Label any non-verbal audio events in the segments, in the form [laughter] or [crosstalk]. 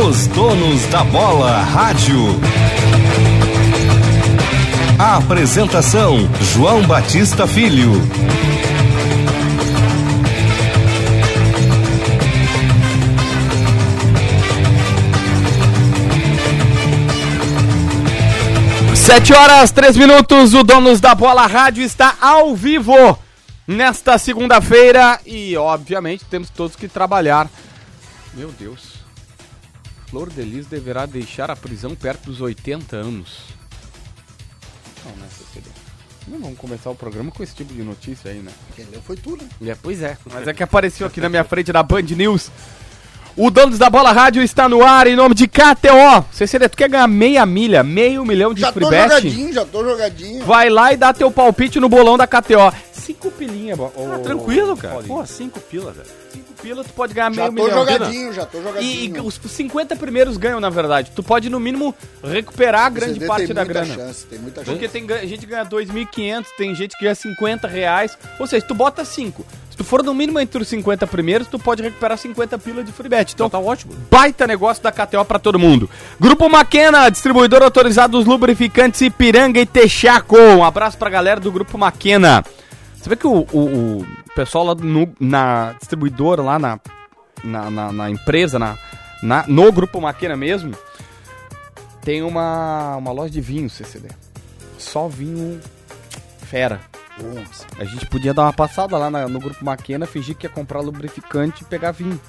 Os donos da bola rádio. A apresentação: João Batista Filho. Sete horas, três minutos, o Donos da Bola Rádio está ao vivo nesta segunda-feira e, obviamente, temos todos que trabalhar. Meu Deus. Flor Delis deverá deixar a prisão perto dos 80 anos. Não, né, CCD? Não vamos começar o programa com esse tipo de notícia aí, né? Quem leu foi tu, né? É, pois é. Mas é que apareceu aqui na minha frente da Band News. O Donos da Bola Rádio está no ar em nome de KTO. CCD, tu quer ganhar meia milha, meio milhão de Já tô free bet? jogadinho, já tô jogadinho. Vai lá e dá teu palpite no bolão da KTO. Cinco pilinha, ô, Ah, tranquilo, cara. Pô, cinco pila, velho. Pila, tu pode ganhar Já meio tô milhão. jogadinho, já tô E, jogadinho. e os 50 primeiros ganham, na verdade. Tu pode, no mínimo, recuperar a grande parte tem da muita grana. Chance, tem muita chance. Porque tem gente que ganha 2.500, tem gente que ganha 50 reais. Ou seja, tu bota 5. Se tu for no mínimo entre os 50 primeiros, tu pode recuperar 50 pila de free bet. Então, Então tá ótimo. baita negócio da KTO pra todo mundo. Grupo Maquena, distribuidor autorizado dos lubrificantes Ipiranga e Texaco. Um abraço pra galera do Grupo Maquena. Você vê que o, o- o pessoal lá no, na distribuidora, lá na, na, na- na empresa, na, na- no Grupo Maquena mesmo, tem uma, uma loja de vinho, CCD. Só vinho fera. Nossa. A gente podia dar uma passada lá na- no Grupo Maquena, fingir que ia comprar lubrificante e pegar vinho.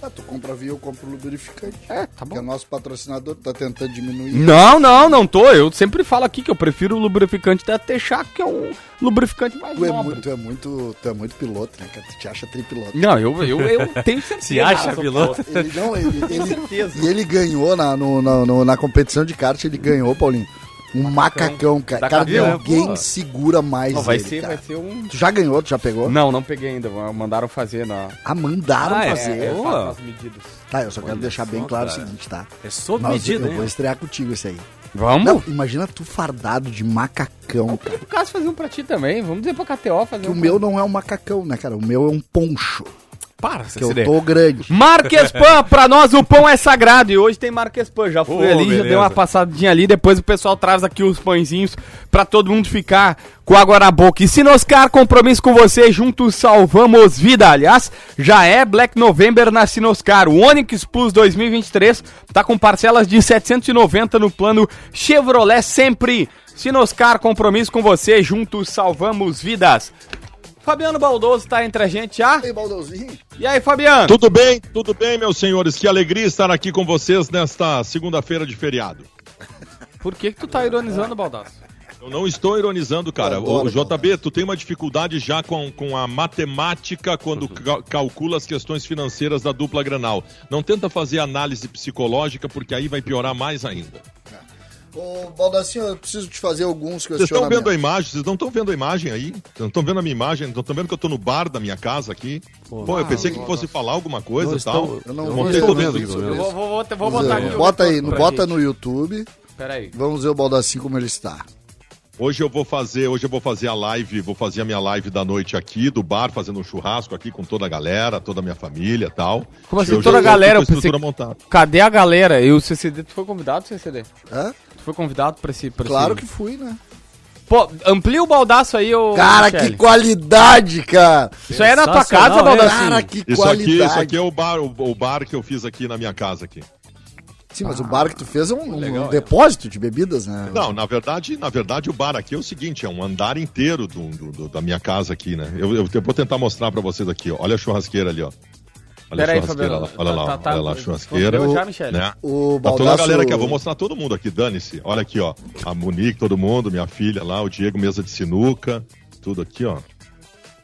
Ah, tu compra vinho, eu compro lubrificante. É, tá Porque o nosso patrocinador tá tentando diminuir. Não, não, não tô. Eu sempre falo aqui que eu prefiro o lubrificante da Texaco, que é um lubrificante mais Tu é, nobre. muito, tu, é muito, tu é muito piloto, né, cara? Tu te acha tripiloto. Não, eu, eu, eu tenho certeza. Se acha piloto? Ele não, ele, ele, certeza. e ele ganhou na, no- na, no- na competição de kart, ele ganhou, Paulinho. Um macacão, cara. Da Cara, cabelo, ninguém pô. segura mais Não, vai ele, ser, cara. vai ser um. Tu já ganhou, tu já pegou? Não, não peguei ainda. Mandaram fazer na. Ah, mandaram Ah, é, fazer. É, Pô. faço as medidas. Tá, eu só quero Olha deixar bem só, claro o cara. seguinte, tá? É sob Nós- medida, eu vou hein? estrear contigo esse aí. Vamos? Não, imagina tu fardado de macacão, cara. O caso fazer um pra ti também. Vamos dizer pra KTO fazer Que um. o meu não é um macacão, né, cara? O meu é um poncho. Para, Que eu tô grande. Marques Pan, pra nós o pão é sagrado. E hoje tem Marques Pan. Já fui Ô, ali, já beleza. dei uma passadinha ali. Depois o pessoal traz aqui os pãezinhos pra todo mundo ficar com água na boca. E Sinoscar, compromisso com você. Juntos salvamos vida. Aliás, já é Black November na Sinoscar. O Onix Plus 2023 tá com parcelas de 790 no plano Chevrolet sempre. Sinoscar, compromisso com você. Juntos salvamos vidas. Fabiano Baldoso tá entre a gente já. Ei, Baldãozinho. E aí, Fabiano? Tudo bem, tudo bem, meus senhores. Que alegria estar aqui com vocês nesta segunda-feira de feriado. [laughs] Por que, que tu tá ironizando, Baldaço? Eu não estou ironizando, cara. Adoro, o, JB, tu tem uma dificuldade já com, com a matemática quando ca- calcula as questões financeiras da dupla Granal. Não tenta fazer análise psicológica, porque aí vai piorar mais ainda. Ô, Baldacinho, eu preciso te fazer alguns Vocês estão questionamentos. vendo a imagem? Vocês não estão vendo a imagem aí? Vocês não estão vendo a minha imagem? Não estão vendo que eu tô no bar da minha casa aqui? Pô, eu pensei que fosse falar alguma coisa e tal. estou- Eu não eu vou não estou vendo isso Eu vou, vou, vou, botar aqui. Bota aí, bota gente. no YouTube. Pera aí. Vamos ver o Baldacinho como ele está. Hoje eu vou fazer, hoje eu vou fazer a live, vou fazer a minha live da noite aqui do bar, fazendo um churrasco aqui com toda a galera, toda a minha família, e tal. Como assim, Eu já toda a estou galera? Eu pensei montada. Cadê a galera? E o CCD, tu foi convidado, CCD? Hã? Foi convidado pra esse... Pra Claro esse... que fui, né? Pô, amplia o baldaço aí, ô... Cara, Michele. que qualidade, cara! Isso aí é na tua casa? Baldacinho? Cara, que Isso qualidade. aqui, isso aqui é o bar, o, o bar que eu fiz aqui na minha casa aqui. Sim, mas o bar que tu fez é um, um Legal, é. depósito de bebidas, né? Não, na verdade, na verdade o bar aqui é o seguinte, é um andar inteiro do, do- do- da minha casa aqui, né? Eu, eu, eu vou tentar mostrar pra vocês aqui, ó. Olha a churrasqueira ali, ó. Olha Pera a aí, churrasqueira Fabiano. lá, olha lá, Tá- tá- olha lá a tá- churrasqueira. Já, Michele? Né? O Tá toda a galera aqui, ó. Vou mostrar todo mundo aqui, dane-se. Olha aqui, ó. A Monique, todo mundo, minha filha lá, o Diego, mesa de sinuca, tudo aqui, ó.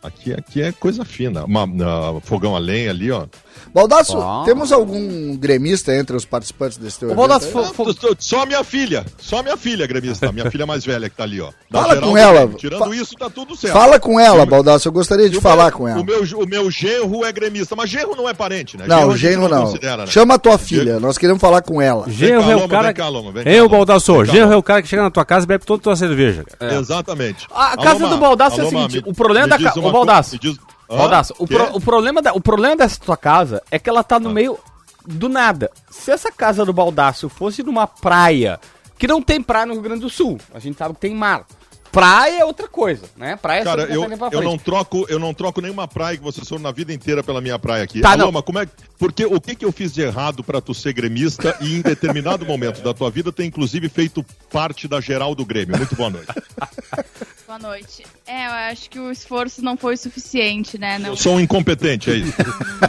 Aqui, aqui é coisa fina. Uma, ah, fogão a lenha ali, ó. Baldaço, Ah. temos algum gremista entre os participantes desse teu fo- fo- Só- minha filha, só minha filha, gremista, minha filha mais velha que tá ali, ó. Da Fala geral com ela. Tirando Fa- isso, tá tudo certo. Fala com ela, o- Baldaço. Eu gostaria de o falar meu- com ela. O meu, o meu genro é gremista, mas genro não é parente, né? Não, a gente genro não. considera, né? Chama a tua filha. Nós queremos falar com ela. Vem Genro cá, é o Loma, cara. vem cá, Loma, vem cá, Loma. Baldasso, genro é o cara que chega na tua casa e bebe toda a tua cerveja, cara. Exatamente. A casa do Ma, Baldaço é o seguinte, o problema me da casa... Ô, co- Baldaço, o, pro- o problema da, o problema dessa tua casa é que ela tá no Ah. meio do nada, se essa casa do Baldaço fosse numa praia, que não tem praia no Rio Grande do Sul, a gente sabe que tem mar. Praia é outra coisa, né? Praia é Cara, eu, eu não troco, eu não troco nenhuma praia que vocês foram na vida inteira pela minha praia aqui. Tá, Alô, não. mas como é porque o que que eu fiz de errado pra tu ser gremista e em determinado momento da tua vida ter inclusive feito parte da geral do Grêmio? Muito boa noite. [laughs] Boa noite. É, eu acho que o esforço não foi suficiente, né? Não, Eu sou um incompetente, é isso.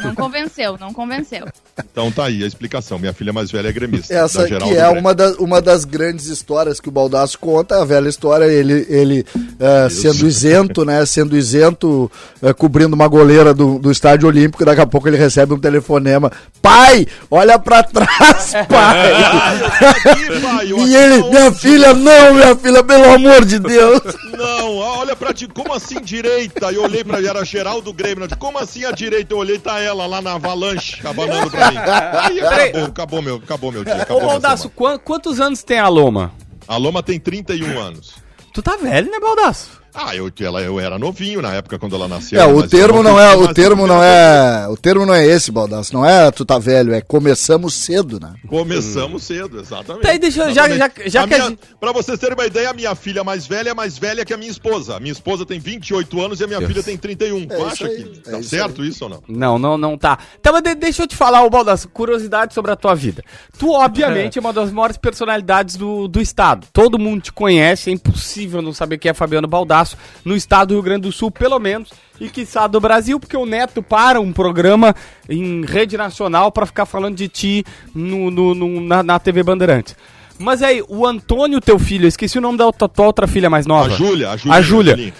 não convenceu, não convenceu. Então tá aí a explicação. Minha filha mais velha é gremista. Essa da geral que é uma, da- uma das grandes histórias que o Baldaço conta, a velha história, ele, ele eh, sendo isento, né? Sendo isento, eh, cobrindo uma goleira do, do estádio olímpico, daqui a pouco ele recebe um telefonema. Pai, olha pra trás, [laughs] pai! Ah, aqui, pai, eu e ele, minha onde? filha, não, minha filha, pelo amor de Deus! [laughs] Não, olha pra ti, como assim direita? Eu olhei pra era geral do Grêmio. Disse, Como assim a direita? Eu olhei, tá ela lá na avalanche, abanando pra mim. Aí acabou, acabou meu, acabou meu dia. Ô, Acabou semana. quan- quantos anos tem a Loma? A Loma tem 31 anos. Tu tá velho, né, Baldaço? Ah, eu, ela, eu era novinho na época quando ela nasceu. É, o termo eu não é, o termo não é, o termo não é esse, Baldaço, não é tu tá velho, é começamos cedo, né? Começamos cedo, exatamente. Tá aí, deixa eu- já- Exatamente. já- já A que a minha- gente- Pra vocês terem uma ideia, a minha filha mais velha é mais velha que a minha esposa. A minha esposa tem 28 anos e a minha filha tem 31. tu isso acha aí, que é tá isso certo isso ou não? Não, não, não tá. Então, mas de- deixa eu te falar, ô Baldasso, curiosidade sobre a tua vida. Tu, obviamente, [laughs] é uma das maiores personalidades do, do estado. Todo mundo te conhece, é impossível não saber quem é Fabiano Baldasso no estado do Rio Grande do Sul, pelo menos, e quiçá do Brasil, porque o Neto para um programa em rede nacional pra ficar falando de ti no, no- no- na, na TV Bandeirantes. Mas aí, o Antônio, teu filho, esqueci o nome da tua, tua outra filha mais nova. A Júlia, a Júlia.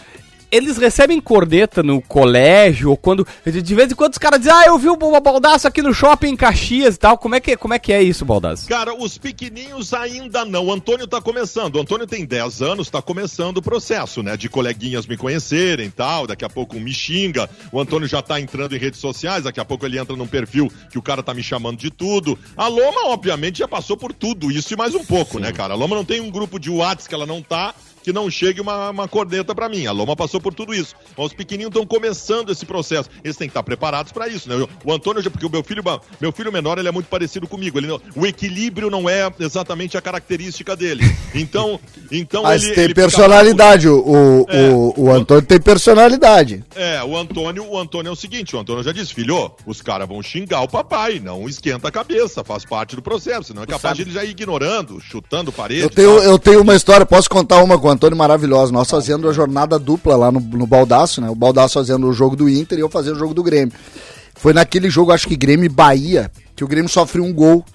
Eles recebem corneta no colégio, ou quando. De vez em quando os caras dizem, ah, eu vi o Baldaço aqui no shopping em Caxias e tal. Como é que, como é, que é isso, Baldaço? Cara, os pequeninhos ainda não. O Antônio tá começando. O Antônio tem 10 anos, tá começando o processo, né? De coleguinhas me conhecerem e tal. Daqui a pouco um me xinga. O Antônio já tá entrando em redes sociais. Daqui a pouco ele entra num perfil que o cara tá me chamando de tudo. A Loma, obviamente, já passou por tudo isso e mais um pouco, né, cara? A Loma não tem um grupo de WhatsApp que ela não tá. Que não chegue uma, uma corneta pra mim. A Loma passou por tudo isso. Mas os pequenininhos estão começando esse processo. Eles têm que estar preparados pra isso, né? O Antônio, já- porque o meu filho, meu filho menor, ele é muito parecido comigo. Ele não- o equilíbrio não é exatamente a característica dele. Então, então Mas ele, tem ele fica personalidade, o, o, É. o, o Antônio tem personalidade. É, o Antônio, o Antônio é o seguinte, o Antônio já disse, filho, os caras vão xingar o papai, não esquenta a cabeça, faz parte do processo, senão é capaz de ele já ir ignorando, chutando parede. Eu tenho, eu tenho uma história, posso contar uma com o Antônio maravilhosa. Nós fazendo a jornada dupla lá no, no Baldaço, né? O Baldaço fazendo o jogo do Inter e eu fazendo o jogo do Grêmio. Foi naquele jogo, acho que Grêmio e Bahia, que o Grêmio sofreu um gol.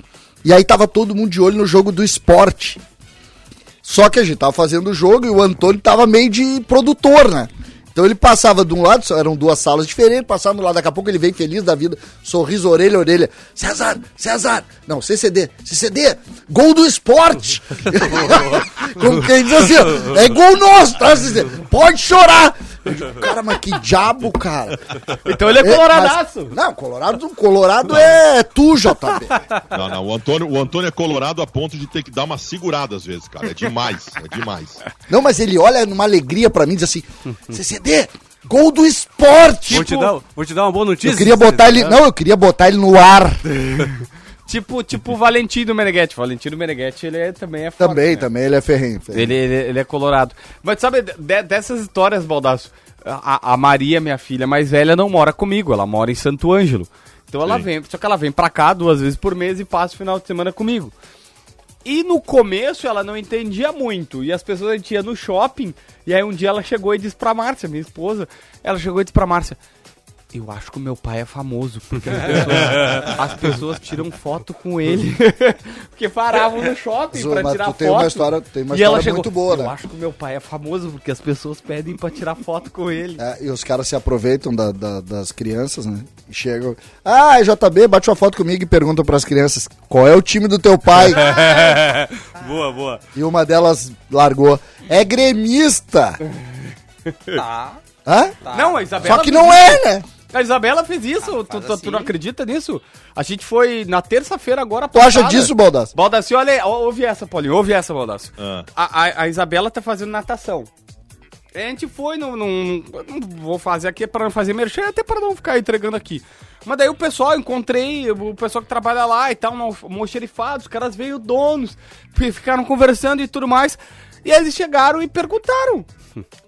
E aí tava todo mundo de olho no jogo do esporte. Só que a gente tava fazendo o jogo e o Antônio tava meio de produtor, né? Então ele passava de um lado, eram duas salas diferentes, passava do lado, daqui a pouco ele vem feliz da vida, sorriso, orelha, orelha. César, César, não, CCD, CCD, gol do esporte! [laughs] [laughs] Como quem diz assim, é gol nosso, tá? CCD? Pode chorar! Cara, mas que diabo, cara! Então ele é É, coloradaço. mas- não, Colorado, Colorado é tu, JB. Não, não, o Antônio, o Antônio é colorado a ponto de ter que dar uma segurada às vezes, cara, é demais, é demais. Não, mas ele olha numa alegria pra mim e diz assim: CCD, gol do esporte! Vou, te dar, vou te dar uma boa notícia. Eu queria botar ele. Não, eu queria botar ele no ar. [laughs] Tipo, tipo o Valentino Meneghetti. Valentino Meneghetti, ele é- também é forte, Também, né? também, ele é ferrenho. ferrenho. Ele, ele, ele é colorado. Mas sabe, de- dessas histórias, Baldaço, a, a Maria, minha filha mais velha, não mora comigo, ela mora em Santo Ângelo. Então ela Sim. vem, só que ela vem pra cá duas vezes por mês e passa o final de semana comigo. E no começo ela não entendia muito. E as pessoas a gente ia no shopping. E aí um dia ela chegou e disse pra Márcia, minha esposa, ela chegou e disse pra Márcia. Eu acho que o meu pai é famoso, porque as pessoas, [laughs] as pessoas tiram foto com ele. [laughs] porque paravam no shopping Zu, pra tirar tu foto. tem uma história- tem uma e ela história chegou, muito boa, Eu né?" acho que o meu pai é famoso, porque as pessoas pedem pra tirar foto com ele. É, e os caras se aproveitam da- da- das crianças, né? E chegam. Ah, JB, bate uma foto comigo e perguntam pras crianças qual é o time do teu pai. [laughs] boa, boa. e uma delas largou. É gremista! Tá. Hã? Não, a Isabela. Só que não é, né? A Isabela fez isso. tu, tu- tu não acredita nisso? A gente foi na terça-feira agora. Tu acha disso, Baldasso? Baldassi, olha ouve essa, Paulinho, ouve essa, Baldassi. Ah. A, a, a Isabela tá fazendo natação. A gente foi num. num- não vou fazer aqui para não fazer merchan, até para não ficar entregando aqui. Mas daí o pessoal, encontrei o pessoal que trabalha lá e tal, almoxerifado, os caras veio donos, fi- ficaram conversando e tudo mais. E eles chegaram e perguntaram.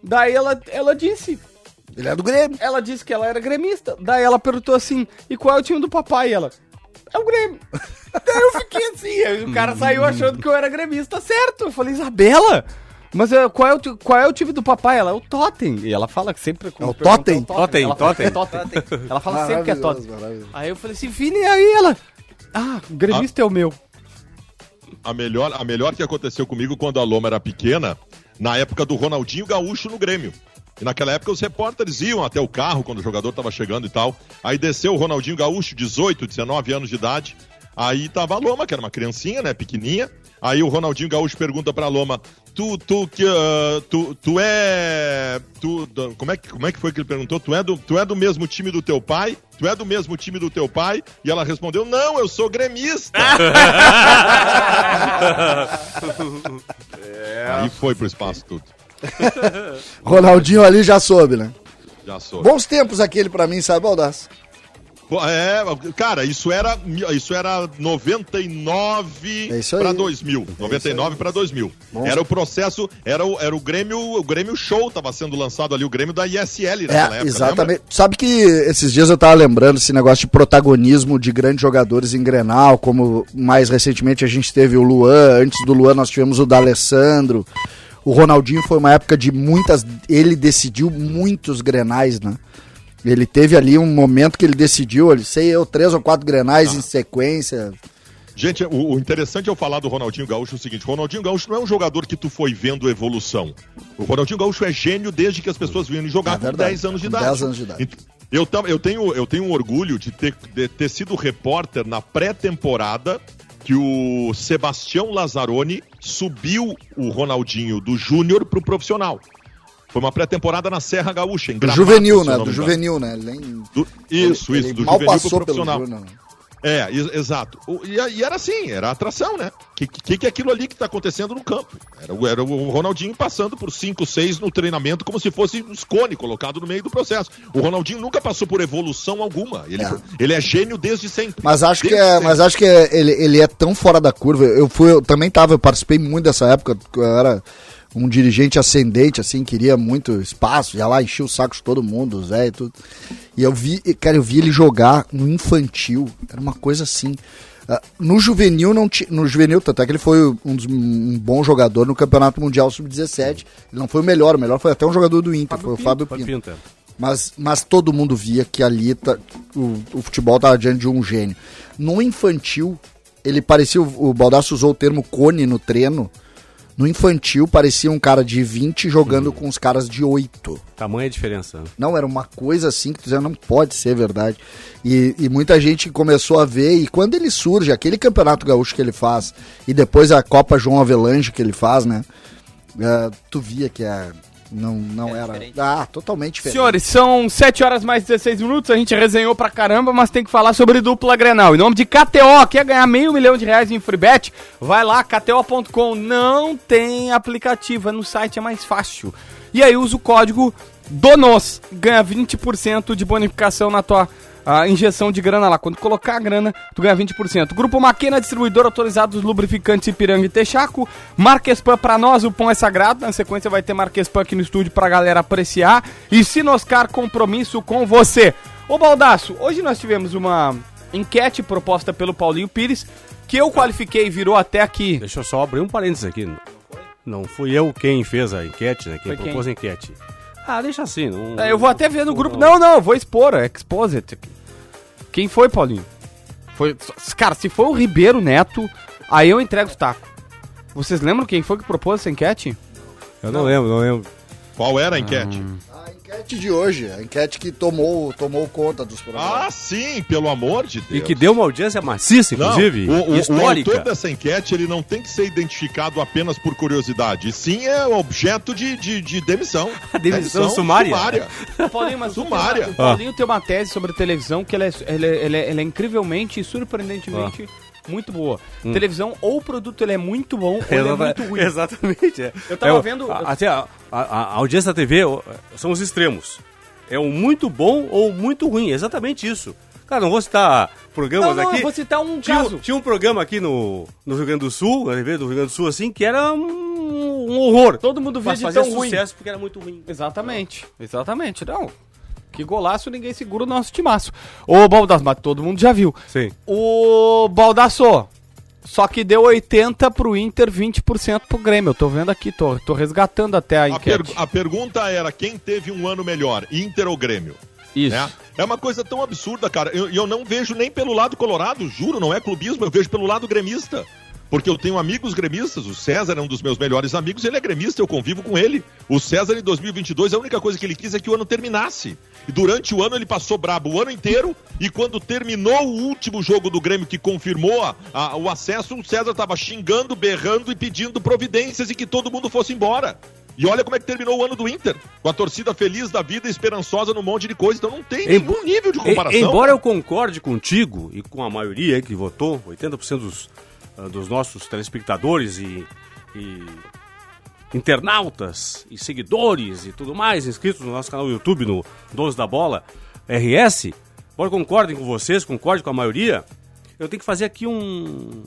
Daí ela, ela disse. Ele é do Grêmio. Ela disse que ela era gremista. Daí ela perguntou assim: e qual é o time do papai? E ela. É o Grêmio. [laughs] Daí eu fiquei assim, aí o cara saiu achando que eu era gremista, certo? Eu falei, Isabela, mas eh, qual é, o, qual é o time do papai? Ela é o Totem. E ela fala que sempre. quando É o Totem? Totem, Ela fala é Totem. Totem. [laughs] Ela fala sempre que é Totem. Aí eu falei assim, Vini, e aí ela. Ah, o gremista é o meu. A melhor, a melhor que aconteceu comigo quando a Loma era pequena, na época do Ronaldinho Gaúcho no Grêmio. E naquela época os repórteres iam até o carro quando o jogador estava chegando e tal. Aí desceu o Ronaldinho Gaúcho, 18, 19 anos de idade. Aí tava a Loma, que era uma criancinha, né, pequenininha. Aí o Ronaldinho Gaúcho pergunta pra Loma: "Tu tu que ah, tu, tu é tu como é que como é que foi que ele perguntou? Tu é do tu é do mesmo time do teu pai? Tu é do mesmo time do teu pai?" E ela respondeu: "Não, eu sou gremista." [laughs] Aí foi pro espaço tudo. [laughs] Ronaldinho ali já soube, né? Já sou. Bons tempos aquele pra mim, sabe, Baldaço? É, cara, isso era isso era 99 É para 2000, 99 para 2000. Bom. Era o processo, era o, era o Grêmio, o Grêmio Show tava sendo lançado ali, o Grêmio da ISL naquela É, época. exatamente. Sabe que esses dias eu tava lembrando esse negócio de protagonismo de grandes jogadores em Grenal, como mais recentemente a gente teve o Luan, antes do Luan nós tivemos o D'Alessandro. O Ronaldinho foi uma época de muitas, ele decidiu muitos Grenais, né? Ele teve ali um momento que ele decidiu, ele sei eu, três ou quatro Grenais em sequência. Gente, o, interessante é eu falar do Ronaldinho Gaúcho é o seguinte: Ronaldinho Gaúcho não é um jogador que tu foi vendo evolução. O Ronaldinho Gaúcho é gênio desde que as pessoas vinham jogar É com verdade, 10 anos de com idade. 10 anos de idade. Eu, eu, tenho, eu tenho um orgulho de ter, de ter sido repórter na pré-temporada que o Sebastião Lazzaroni subiu o Ronaldinho do Júnior pro profissional. Foi uma pré-temporada na Serra Gaúcha, em Do Gramado, juvenil, né? Do juvenil, né? Ele nem- Do- isso, ele- isso, ele do mal juvenil passou pro pelo profissional. Né? É, ex- exato. E, e era assim, era atração, né? O que, que, que é aquilo ali que tá acontecendo no campo? Era, o- era o Ronaldinho passando por 5, 6 no treinamento como se fosse um cone colocado no meio do processo. O Ronaldinho nunca passou por evolução alguma. Ele É. é, ele é gênio desde sempre. Mas acho que Desde é, sempre. mas acho que é- ele, ele é tão fora da curva. Eu fui, eu também tava, eu participei muito dessa época, eu era um dirigente ascendente, assim, queria muito espaço, ia lá, enchia o saco de todo mundo, o Zé e tudo. E eu vi, cara, eu vi ele jogar no infantil, era uma coisa assim. Ah, no juvenil não tinha, no juvenil tanto é que ele foi um, dos- um bom jogador no Campeonato Mundial Sub-17. Ele não foi o melhor, o melhor foi até um jogador do Inter, foi o Fábio Fábio Pinto. Pinto. é. Mas, mas todo mundo via que ali tá- o, o futebol estava diante de um gênio. No infantil, ele parecia. O, o Baldasso usou o termo cone no treino. No infantil, parecia um cara de 20 jogando com os caras de 8. Tamanha a diferença. né? Não, era uma coisa assim que tu dizia, não pode ser verdade. E, e muita gente começou a ver, e quando ele surge, aquele campeonato gaúcho que ele faz, e depois a Copa João Avelange que ele faz, né? é, tu via que é, não, não era. Ah, totalmente diferente. Senhores, são 7 horas mais 16 minutos, a gente resenhou pra caramba, mas tem que falar sobre dupla Grenal. Em nome de KTO, quer ganhar meio milhão de reais em free bet? Vai lá, kto.com, não tem aplicativo, é no site, é mais fácil. E aí usa o código DONOS, ganha 20% de bonificação na tua ah, injeção de grana lá. Quando colocar a grana, tu ganha 20%. Grupo Maquena, distribuidor autorizado dos lubrificantes Ipiranga e Texaco. Marquespan, pra nós o pão é sagrado. Na sequência vai ter Marquespan aqui no estúdio pra galera apreciar. E Sinoscar, compromisso com você. Ô Baldaço, hoje nós tivemos uma enquete proposta pelo Paulinho Pires, que eu qualifiquei e virou até aqui. Deixa eu só abrir um parênteses aqui. Não fui eu quem fez a enquete, né? Quem Foi propôs a enquete. Ah, deixa assim. Não, É, eu vou até ver no grupo. Não, não, eu vou expor, é Exposit. Quem foi, Paulinho? Foi. Cara, se foi o Ribeiro Neto, aí eu entrego os tacos. Vocês lembram quem foi que propôs essa enquete? Eu não lembro, não lembro. Qual era a enquete? A enquete de hoje, a enquete que tomou, tomou conta dos Ah, programas. sim, pelo amor de Deus. E que deu uma audiência maciça, Não, inclusive, o, o- o histórica. autor dessa enquete ele não tem que ser identificado apenas por curiosidade, e sim é objeto de, de, de demissão. [laughs] Demissão sumária. O Paulinho, mas Sumária. o Paulinho tem uma tese sobre televisão que ela é, ela é, ela é- ela é incrivelmente e surpreendentemente muito boa. Televisão, ou o produto ele é muito bom, [laughs] ou ele é muito ruim. Exatamente. É. Eu tava É vendo- a- Até a, a- a audiência da TV são os extremos. É um muito bom ou muito ruim. Exatamente isso. Cara, não vou citar programas Não, não, aqui. eu vou citar um tinha, caso. Tinha um programa aqui no, no Rio Grande do Sul, na TV do Rio Grande do Sul, assim, que era um, um horror. Todo mundo via Mas de tão ruim. sucesso porque era muito ruim. Exatamente, exatamente. Não, que golaço ninguém segura o nosso timaço. Ô, Baldasso, mas todo mundo já viu. Sim. O Baldasso, só que deu 80 pro Inter, 20% pro Grêmio. Eu tô vendo aqui, tô, tô resgatando até a A, enquete. per- a pergunta era quem teve um ano melhor, Inter ou Grêmio? Isso. né? É uma coisa tão absurda, cara. E eu, eu não vejo nem pelo lado colorado, juro, não é clubismo, eu vejo pelo lado gremista. Porque eu tenho amigos gremistas, o César é um dos meus melhores amigos, ele é gremista, eu convivo com ele. O César em 2022, a única coisa que ele quis é que o ano terminasse. E durante o ano ele passou brabo o ano inteiro, e quando terminou o último jogo do Grêmio que confirmou a- a- o acesso, o César tava xingando, berrando e pedindo providências e que todo mundo fosse embora. E olha como é que terminou o ano do Inter, com a torcida feliz da vida, esperançosa num monte de coisa. Então não tem Embo- nenhum nível de comparação. Embora eu concorde contigo e com a maioria que votou, 80% dos, dos nossos telespectadores e, e internautas e seguidores e tudo mais inscritos no nosso canal YouTube, no Donos da Bola RS, embora concordem com vocês, concorde com a maioria, eu tenho que fazer aqui um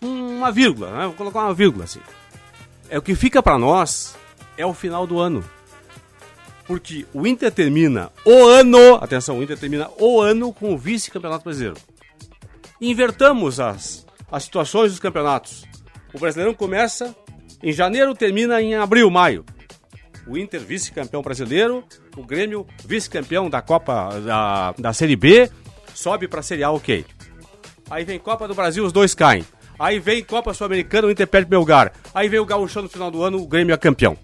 uma vírgula, né? Vou colocar uma vírgula assim. É o que fica pra nós é o final do ano. Porque o Inter termina o ano, atenção, o Inter termina o ano com o vice-campeonato brasileiro. Invertamos as, as situações dos campeonatos. O Brasileirão começa em janeiro, termina em abril, maio. O Inter vice-campeão brasileiro, o Grêmio vice-campeão da Copa da, da Série B, sobe pra Série A, ok. Aí vem Copa do Brasil, os dois caem. Aí vem Copa Sul-Americana, o Inter perde Belgar. Aí vem o Gauchão no final do ano, o Grêmio é campeão.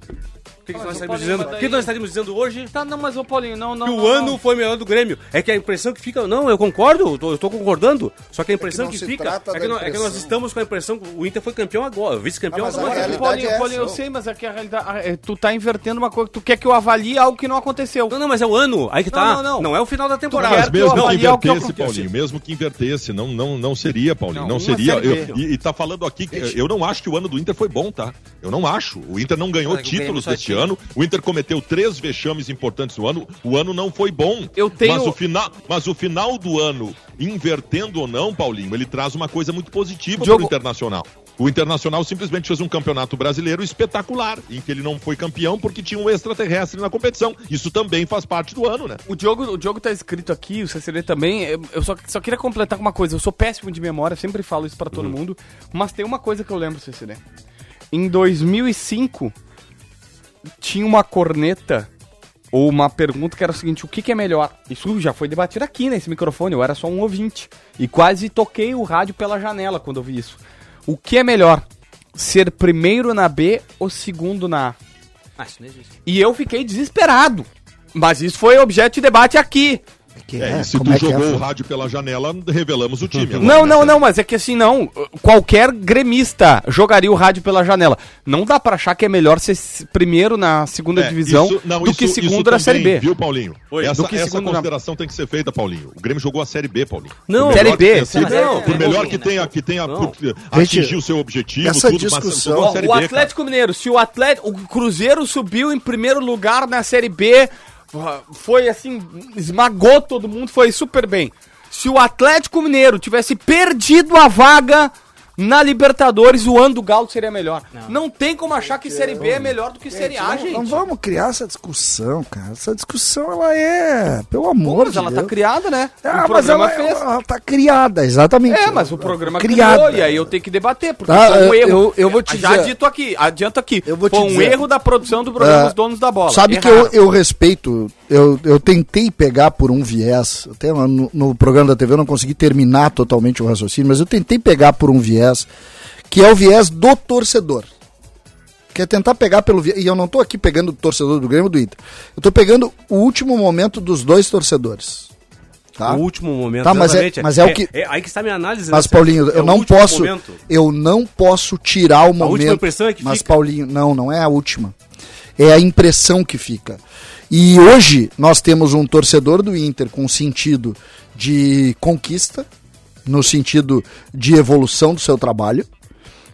O que, que nós estaríamos dizendo? O que nós estaríamos dizendo hoje? Tá, não, mas ô Paulinho, não, não. que o não, ano não. foi melhor do Grêmio. É que a impressão que fica. Não, eu concordo, eu tô, eu tô concordando. Só que a impressão não que, se fica. trata É que, nós, é que nós estamos com a impressão que o Inter foi campeão agora, vice-campeão Ah, agora. Mas, Paulinho, é Paulinho, eu sei, mas é que a realidade. ah, é, Tu tá invertendo uma coisa. Tu quer que eu avalie algo que não aconteceu. Não, não, mas é o ano. Aí que Não, tá. não, não. é o final da temporada. Mas que mesmo que o que invertesse. Paulinho, mesmo que invertesse, não, não, não seria, Paulinho, Não, não, seria. Eu, e, e tá falando aqui que eu não acho que o ano do Inter foi bom, tá? Eu não acho. O Inter não ganhou o títulos deste tinha- ano. O Inter cometeu três vexames importantes no ano. O ano não foi bom. Eu tenho- Mas o final, mas o final do ano, invertendo ou não, Paulinho, ele traz uma coisa muito positiva Diogo- pro Internacional. O Internacional simplesmente fez um campeonato brasileiro espetacular, em que ele não foi campeão porque tinha um extraterrestre na competição. Isso também faz parte do ano, né? O Diogo, o Diogo tá escrito aqui, o CCD também. Eu, só, só queria completar com uma coisa. Eu sou péssimo de memória, sempre falo isso pra todo mundo. Mas tem uma coisa que eu lembro, CCD. Em 2005, tinha uma corneta ou uma pergunta que era o seguinte: o que, que é melhor? Isso já foi debatido aqui nesse microfone. Eu era só um ouvinte. E quase toquei o rádio pela janela quando eu vi isso. O que é melhor? Ser primeiro na B ou segundo na A? Ah, isso não existe. E eu fiquei desesperado. Mas isso foi objeto de debate aqui. Que É, é, se como tu é é? jogou o rádio pela janela, revelamos o time. agora, Não, né, não, não, mas é que assim, não. Qualquer gremista jogaria o rádio pela janela. Não dá pra achar que é melhor ser primeiro na segunda É, divisão isso- não, do isso- que segundo na Série B. Viu, Paulinho? Oi. Essa, Do que essa segundo na- consideração tem que ser feita, Paulinho. O Grêmio jogou a Série B, Paulinho. Não, Série melhor B, sido- não, por é, melhor é, que tenha, que tenha Não. por- atingir o seu objetivo, essa tudo, mas discussão- Série o B. Atlético Mineiro, se o Atlético, o Cruzeiro subiu em primeiro lugar na Série B, foi assim, esmagou todo mundo, foi super bem. Se o Atlético Mineiro tivesse perdido a vaga na Libertadores, o ano do Galo seria melhor. Não, tem como achar que Série B é melhor do que Série A, não, gente. não vamos criar essa discussão, cara. Essa discussão, ela é, pelo Pô, amor mas de ela tá Deus. criada, né? Ah, o mas ela, fez. ela tá criada, exatamente. É, mas o programa criada. criou, e aí eu tenho que debater, porque Tá, foi um erro. eu- eu vou te Já dizer- dito aqui, adianto aqui. Eu vou te foi um dizer- erro da produção do programa Ah, Os Donos da Bola. Sabe que Erraram. eu, eu respeito, eu, eu tentei pegar por um viés, até no, no programa da TV eu não consegui terminar totalmente o raciocínio, mas eu tentei pegar por um viés, que é o viés do torcedor. Que é tentar pegar pelo viés, e eu não tô aqui pegando o torcedor do Grêmio do Inter, eu tô pegando o último momento dos dois torcedores. Tá? O último momento. Tá, mas é- mas é o que- aí que está a minha análise. Mas né, Paulinho, é eu o não posso, momento. eu não posso tirar o momento. última impressão é que mas fica. Paulinho, não, não é a última. É a impressão que fica. E hoje nós temos um torcedor do Inter com sentido de conquista, no sentido de evolução do seu trabalho.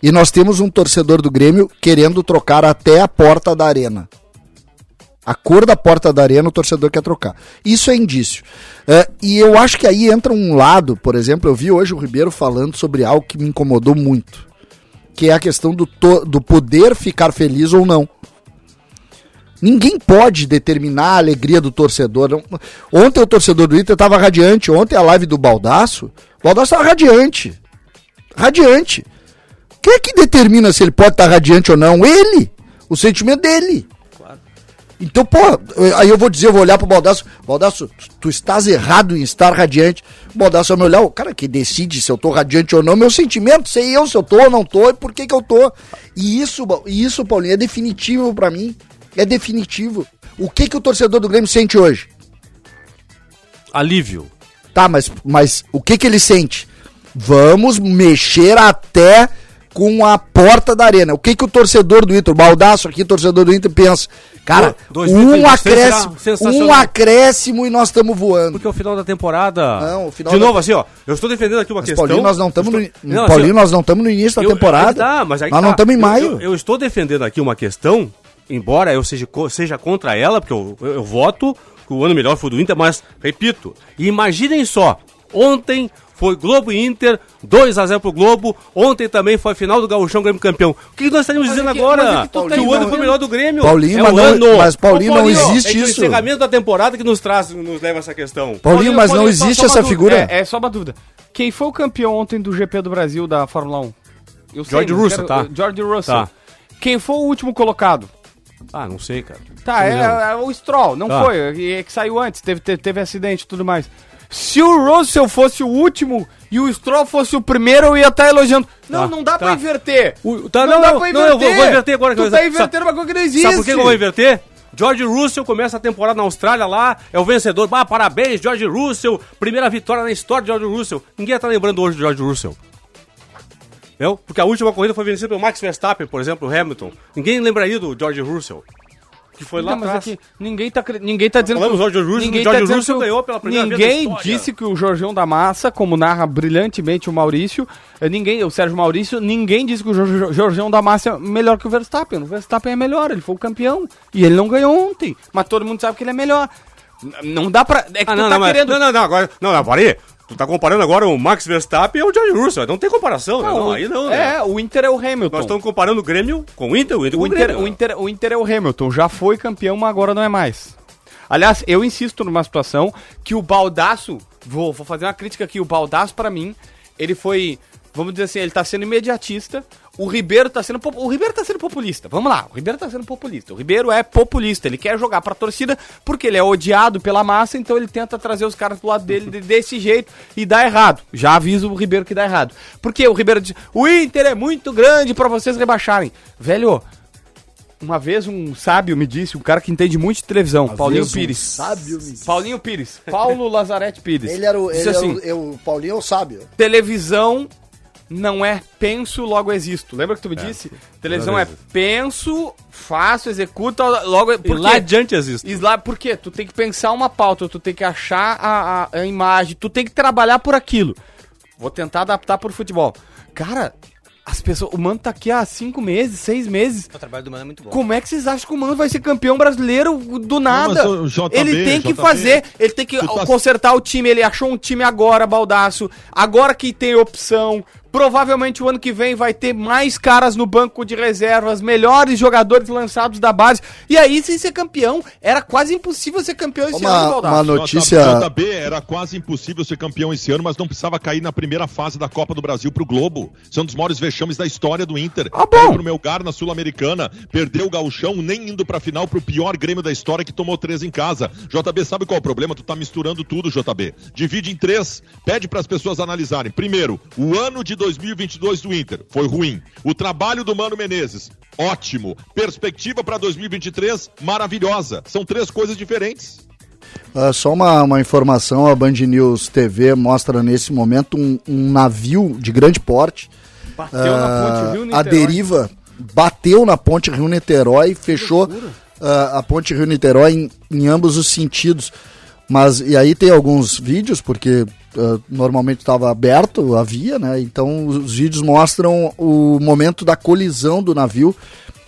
E nós temos um torcedor do Grêmio querendo trocar até a porta da arena. A cor da porta da arena o torcedor quer trocar. Isso é indício. É, e eu acho que aí entra um lado, por exemplo, eu vi hoje o Ribeiro falando sobre algo que me incomodou muito. Que é a questão do, do poder ficar feliz ou não. Ninguém pode determinar a alegria do torcedor. Ontem o torcedor do Inter estava radiante. Ontem a live do Baldaço, o Baldaço estava radiante. Radiante. Quem é que determina se ele pode estar radiante ou não? Ele. O sentimento dele. Então, pô, aí eu vou dizer, eu vou olhar pro Baldaço, Baldaço, tu estás errado em estar radiante. O Baldaço vai me olhar, o cara que decide se eu tô radiante ou não, meu sentimento, sei eu se eu tô ou não tô e por que que eu tô. E isso, e isso, Paulinho, é definitivo pra mim. É definitivo. O que que o torcedor do Grêmio sente hoje? Alívio. Tá, mas, mas o que que ele sente? Vamos mexer até com a porta da arena. O que que o torcedor do Inter, o Baldaço aqui, torcedor do Inter, pensa? Cara, Dois- um 2023 acréscimo, um acréscimo e nós estamos voando. Porque é o final da temporada. Não, o final De da- novo, assim, ó. Eu estou defendendo aqui uma Mas, questão. Paulinho, nós não estamos no, eu estou- Não, Paulinho, assim, nós não estamos no início da eu- temporada. aí tá, mas aí nós tá. não estamos em Eu- maio. Eu, eu estou defendendo aqui uma questão, embora eu seja, seja contra ela, porque eu, eu, eu voto que o ano melhor foi do Inter, mas, repito, imaginem só, ontem foi Globo e Inter, 2x0 pro Globo, ontem também foi a final do Gauchão, Grêmio campeão. O que nós estaríamos dizendo é que- agora? mas é que tá que o ano foi melhor do Grêmio. Paulinho, é mas o não- ano. mas, Paulinho, Ô, não existe é que o isso. encerramento da temporada que nos traz, nos leva a essa questão. Paulinho, mas não Paulinho, só- existe só uma essa figura. É, é só uma dúvida. Quem foi o campeão ontem do GP do Brasil da Fórmula 1? Eu George mas Russell, tá. George Russell. Tá. Quem foi o último colocado? Ah, não sei, cara. Tá, Não é, lembro. é o Stroll, não Tá. foi, é, é que saiu antes, teve, teve, teve acidente e tudo mais. Se o Russell fosse o último e o Stroll fosse o primeiro, eu ia estar elogiando. Não, Tá, não dá pra tá. inverter. O- tá, não, não, dá não, pra não, inverter. eu vou- vou inverter agora, Tu tá sabe- invertendo uma coisa que não existe. Sabe por que que eu vou inverter? George Russell começa a temporada na Austrália lá, é o vencedor. Ah, parabéns, George Russell. Primeira vitória na história de George Russell. Ninguém tá lembrando hoje de George Russell. Entendeu? Porque a última corrida foi vencida pelo Max Verstappen, por exemplo, o Hamilton. Ninguém lembraria do George Russell. Que foi lá Não, mas atrás. aqui, ninguém tá, ninguém tá dizendo Falamos que o- George Russell, ninguém George dizendo Russell ganhou pela primeira vez Ninguém na história. disse que o Jorgeão da Massa, como narra brilhantemente o Maurício, eh, ninguém, o Sérgio Maurício, ninguém disse que o Jorge- Jorgeão da Massa é melhor que o Verstappen. O Verstappen é melhor, ele foi o campeão. E ele não ganhou ontem, mas todo mundo sabe que ele é melhor. Não dá pra. É que Ah, não, tá não, mas- querendo. não, não, não, agora. Não, não, parei. Tá comparando agora o Max Verstappen e o George Russell. Não tem comparação, né? Não, aí não, né? É, o Inter é o Hamilton. Nós estamos comparando o Grêmio com o Inter, o Inter com O o Inter, Grêmio. o, Inter, o Inter é o Hamilton, já foi campeão, mas agora não é mais. Aliás, eu insisto numa situação que o Baldaço, vou, vou fazer uma crítica aqui, o Baldaço pra mim, ele foi, vamos dizer assim, ele tá sendo imediatista, o Ribeiro tá sendo, o Ribeiro tá sendo populista, vamos lá, o Ribeiro tá sendo populista, o Ribeiro é populista, ele quer jogar pra torcida porque ele é odiado pela massa, então ele tenta trazer os caras do lado dele de- desse jeito e dá errado. Já aviso o Ribeiro que dá errado. Porque o Ribeiro diz, o Inter é muito grande pra vocês rebaixarem. Velho, uma vez um sábio me disse, um cara que entende muito de televisão, Paulinho vezes um Pires. sábio me disse. Paulinho Pires. Paulo Lazarete Pires. Ele era o, ele Disse era assim, o, eu- o Paulinho é o sábio. televisão não é penso, logo existo. Lembra que tu me disse? Televisão é penso, faço, executa, logo... E Por lá adiante existe. E lá, por quê? Tu tem que pensar uma pauta, tu tem que achar a, a- a imagem, tu tem que trabalhar por aquilo. Vou tentar adaptar pro futebol. Cara, as pessoas. O Mano tá aqui há cinco meses, seis meses. O trabalho do Mano é muito bom. Como é que vocês acham que o Mano vai ser campeão brasileiro do nada? mas o JB, ele tem que JB, fazer, ele tem que tá- consertar o time. Ele achou um time agora, baldaço. Agora que tem opção. Provavelmente o ano que vem vai ter mais caras no banco de reservas, melhores jogadores lançados da base. E aí, sem ser campeão, era quase impossível ser campeão esse ano, Uma, Baldasso. uma notícia. JB era quase impossível ser campeão esse ano, mas não precisava cair na primeira fase da Copa do Brasil pro Globo. São dos maiores vexames da história do Inter. Ah, bom. Caiu pro Melgar na Sul-Americana, perdeu o gauchão, nem indo pra final pro pior Grêmio da história que tomou três em casa. JB, sabe qual é o problema? Tu tá misturando tudo, JB. Divide em três, pede pras pessoas analisarem. Primeiro, o ano de 2022 do Inter foi ruim. O trabalho do Mano Menezes, ótimo. Perspectiva pra 2023, maravilhosa. São três coisas diferentes. Ah, só uma, uma informação, a Band News TV mostra nesse momento um, um navio de grande porte. Bateu na ah, ponte Rio a Niterói. deriva bateu na ponte Rio-Niterói e fechou ah, a ponte Rio-Niterói em, em ambos os sentidos. Mas, e aí tem alguns vídeos, porque ah, normalmente estava aberto, havia, né? Então os vídeos mostram o momento da colisão do navio.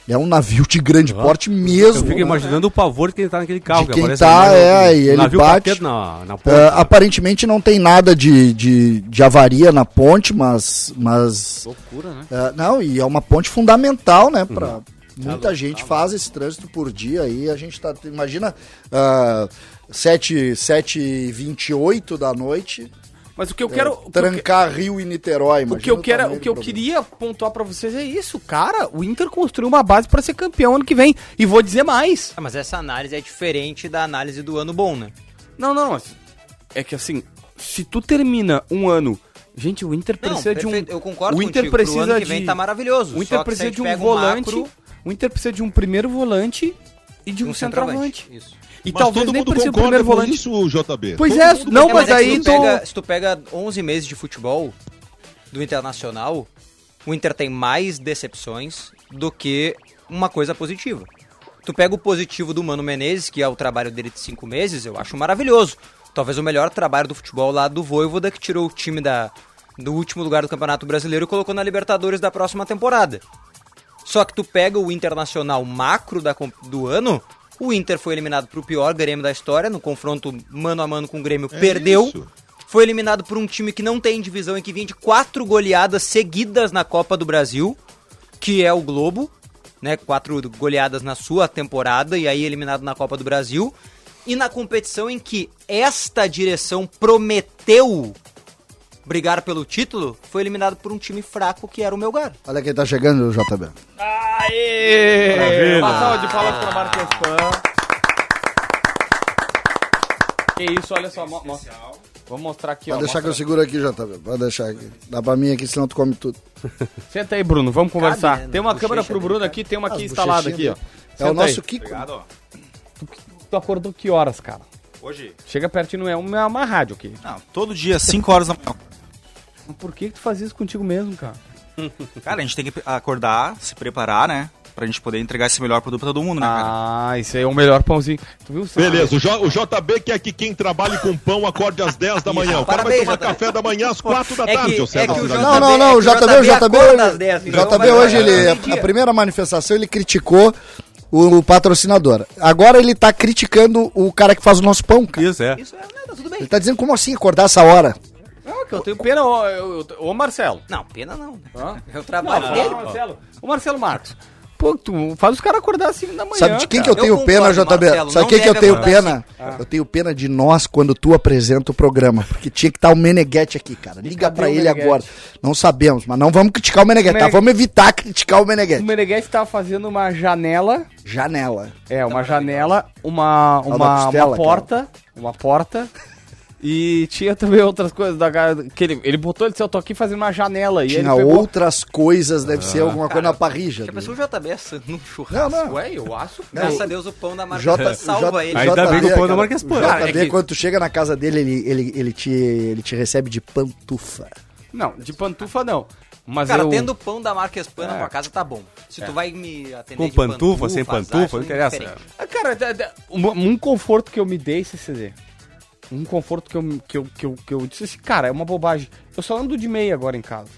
É um navio de grande porte mesmo. Eu fico né? imaginando o pavor de quem tá naquele carro. De quem aparece tá, ali, é, o e ele navio bate. na, na Ah, ponta. aparentemente não tem nada de, de, de avaria na ponte, mas. mas Loucura, né? é, não, e é uma ponte fundamental, né? Pra, Uhum. muita Tá gente faz esse trânsito por dia aí. A gente tá. Imagina uh, 7, 7 e 28 da noite. Mas o que eu quero. o que eu que- trancar Rio e Niterói. O imagina que eu quero, o que eu queria pontuar pra vocês é isso, cara. O Inter construiu uma base pra ser campeão ano que vem. E vou dizer mais. Ah, mas essa análise é diferente da análise do ano bom, né? Não, não, mas é que assim, se tu termina um ano, gente, o Inter Não, precisa de um eu concordo o Inter contigo, pro precisa ano que de vem tá maravilhoso, O Inter só que se precisa de um pega um volante, macro- o Inter precisa de um primeiro volante e de um, centroavante. Isso. E Mas talvez todo nem mundo precise concorda primeiro com volante. isso, JB. Pois Todo é, mundo não, É, mas que aí se tu, pega, se tu pega 11 meses de futebol do Internacional, o Inter tem mais decepções do que uma coisa positiva. Tu pega o positivo do Mano Menezes, que é o trabalho dele de cinco meses, eu acho maravilhoso. Talvez o melhor trabalho do futebol lá do Voivoda, que tirou o time da, do último lugar do Campeonato Brasileiro e colocou na Libertadores da próxima temporada. Só que tu pega o Internacional macro da, do ano, o Inter foi eliminado pro pior Grêmio da história, no confronto mano a mano com o Grêmio, É perdeu. isso. Foi eliminado por um time que não tem divisão e que vinha de quatro goleadas seguidas na Copa do Brasil, que é o Globo, né? Quatro goleadas na sua temporada e aí eliminado na Copa do Brasil. E na competição em que esta direção prometeu brigar pelo título, foi eliminado por um time fraco que era o Melgar. Olha quem tá chegando, JB. Aê! Uma salva de palmas pra Marques Pan. Que isso, olha só. mo- mo- Vou mostrar aqui, ó. Pode deixar que eu seguro aqui, JB. Pode deixar aqui. Dá pra mim aqui, senão tu come tudo. Senta aí, Bruno, vamos conversar. né, tem uma câmera pro Bruno aqui, tem uma aqui As instalada aqui, ó. bochechinhas É Senta o nosso aí. Kiko. Tu acordou que horas, cara? Hoje? Chega pertinho, não é uma, é uma rádio aqui. Não, todo dia, 5 horas da manhã. Mas Por que, que tu faz isso contigo mesmo, cara? [laughs] Cara, a gente tem que acordar, se preparar, né? Pra gente poder entregar esse melhor produto pra todo mundo, né, cara? Ah, isso aí é o melhor pãozinho. Tu viu? Beleza, o, J- o JB quer que quem trabalhe com pão acorde às 10 da manhã. O cara vai tomar JB. café da manhã às 4 da É tarde, é César que o Cidadão. Não, não, não, o É o JB, o JB hoje, às 10, o então JB hoje, ele, a primeira manifestação, ele criticou o, patrocinador. Agora ele tá criticando o cara que faz o nosso pão, cara. Isso, é. Isso é, né, tá tudo bem. Ele tá dizendo como assim acordar essa hora? Não, que eu tenho pena, ô, eu- eu- ô Marcelo. Não, pena não. Hã? É o trabalho dele. Ô, Marcelo. Ô, Marcelo Marcos. Pô, tu faz os caras acordar às 5 da manhã. Sabe de quem que cara. eu tenho Eu pena, concordo, JB? Marcelo, Sabe não quem que eu deve tenho acordar pena? Eu tenho pena de nós quando tu apresenta o programa. Porque tinha que estar o Meneghete aqui, cara. Liga cadê pra o ele Meneghetti? agora. Não sabemos, mas não vamos criticar o Meneghete, tá? Meneg- Vamos evitar criticar o O Meneghete. Meneghetti tava fazendo uma janela. Janela. É, uma janela, uma, uma, costela, uma porta. Uma porta. E tinha também outras coisas da cara. Que ele, ele botou, ele disse, eu tô aqui fazendo uma janela. E Tinha ele pegou... outras coisas, deve ser alguma coisa na parrilla. Já pensou o JB assando num churrasco? Não, não. Ué, eu acho. Graças a Deus o pão da marca J, salva J- ele. Ainda bem que o pão cara, da Pan. o Cara, JB, é que- quando tu chega na casa dele, ele, ele, ele, te, ele te recebe de pantufa. Não, de pantufa não. Mas Cara, eu... tendo o pão da marca Espan na É. tua casa tá bom. Se tu vai me atender Com de pantufa, sem pantufa, não interessa. diferente. Ah, Cara, um, um conforto que eu me dei, CCD. Um conforto que eu, que, eu, que, eu, que eu disse assim, cara, é uma bobagem. Eu só ando de meia agora em casa.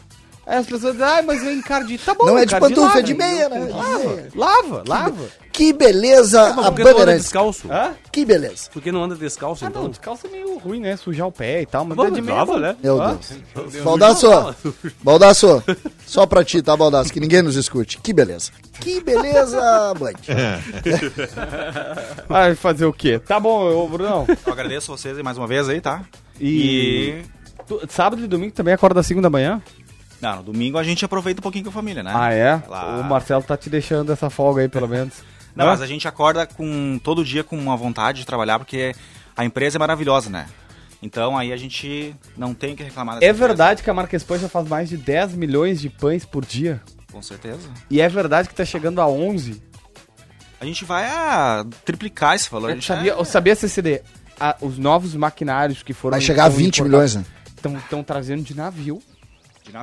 Aí as pessoas dizem, ai, mas vem encardido. Tá bom, Não é de pantufa, é de meia, né? Lava, lava, lava. Que beleza Mas a que não anda Bandeirantes. descalço? Hã? Que beleza. Por que não anda descalço, Ah, não, então? descalço é meio ruim, né? Sujar o pé e tal, mas é de meia. lava, bom. né? Meu Hã? Deus. Baldaço, Baldaço, só pra ti, tá, Baldaço? Que ninguém nos escute. Que beleza. Que beleza, Band. [laughs] Vai fazer o quê? Tá bom, ô, Brunão. Eu agradeço vocês aí mais uma vez aí, tá? E... Tu- sábado e domingo também acorda às 5 da manhã? Não, no domingo a gente aproveita um pouquinho com a família, né? Ah, é? Lá. O Marcelo tá te deixando essa folga aí, pelo menos. [laughs] Não, Hã? mas a gente acorda com todo dia com uma vontade de trabalhar, porque a empresa é maravilhosa, né? Então aí a gente não tem o que reclamar dessa É empresa. verdade que a marca Espanha faz mais de 10 milhões de pães por dia? Com certeza. E é verdade que tá chegando a 11? A gente vai a triplicar esse valor. A Eu sabia, é- eu sabia CCD. a- os novos maquinários que foram. Vai chegar a 20 milhões, né? Estão trazendo de navio.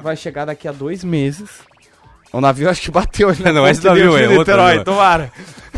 Vai chegar daqui a dois meses. O navio acho que bateu. né? Não é esse navio, é outro Niterói, tomara.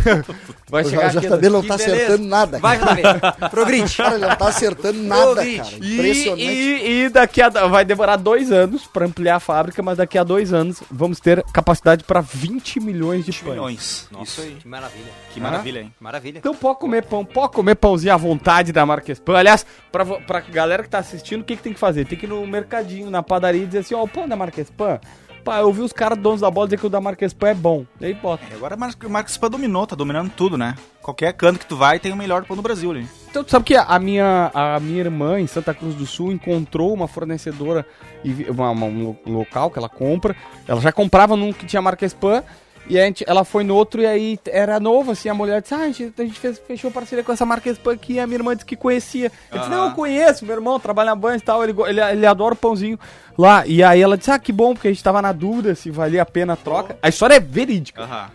[laughs] Vai O chegar aqui. JB não Que tá beleza. acertando nada. Vai, cara. JB. Progride. Cara, ele não tá acertando nada, cara. E, Impressionante. e, e daqui a. Vai demorar dois anos pra ampliar a fábrica, mas daqui a dois anos vamos ter capacidade pra 20 milhões de 20 pães. milhões. Isso aí. Que maravilha. Que maravilha, hein? Maravilha. Então pode comer pão, pode comer pãozinho à vontade da Marques Pão. Aliás, pra, pra galera que tá assistindo, o que, que tem que fazer? Tem que ir no mercadinho, na padaria e dizer assim, ó, o pão da Marques Pão. Pá, eu vi os caras donos da bola dizer que o da Marques Pão é bom. E aí bota. E agora o Marcos Pan dominou, tá dominando tudo, né? Qualquer canto que tu vai tem o melhor pão do Brasil ali. Então, tu sabe que a minha, a minha irmã em Santa Cruz do Sul encontrou uma fornecedora, e uma, uma- um lo- local que ela compra. Ela já comprava num que tinha marca Spam. E a gente, ela foi no outro e aí era novo, assim, a mulher disse, ah, a gente, a gente fez, fechou parceria com essa marca aqui, e a minha irmã disse que conhecia. Eu disse, não, eu conheço, meu irmão trabalha na banha e tal, ele, ele, ele adora o pãozinho lá. E aí ela disse, ah, que bom, porque a gente tava na dúvida se valia a pena a troca. A história é verídica. Aham.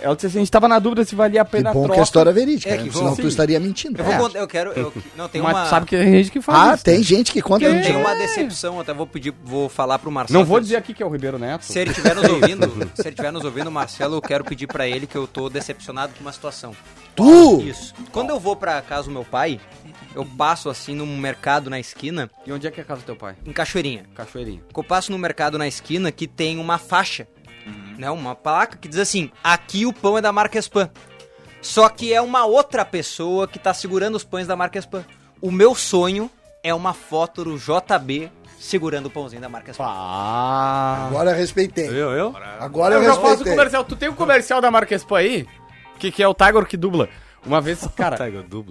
Ela disse assim, a gente tava na dúvida se valia a Que pena a bom troca. que a história é verídica, É né? que senão tu estaria mentindo. Eu vou É. contar, eu quero. Eu, não, tem Mas uma. sabe que tem gente que faz Ah, isso, tem né? gente que conta Que- Tem uma decepção, até vou pedir, vou falar pro Marcelo. Não vou dizer aqui que é o Ribeiro Neto. Se ele estiver nos ouvindo, se ele estiver nos ouvindo, Marcelo, eu quero pedir pra ele que eu tô decepcionado com uma situação. Tu? Isso. Quando eu vou pra casa do meu pai, eu passo assim num mercado na esquina, E onde é que é a casa do teu pai? em Cachoeirinha. Cachoeirinha. Que eu passo no mercado na esquina que tem uma faixa. Né? Uma placa que diz assim: aqui o pão é da marca Spam. Só que é uma outra pessoa que tá segurando os pães da marca Spam. O meu sonho é uma foto do JB segurando o pãozinho da marca Spam. Ah. Agora eu respeitei. Eu, eu? Agora Eu eu já faço o respeitei. comercial. Tu tem o comercial da marca Expo aí? Que, que é o Tiger que dubla. Uma vez, [laughs] cara,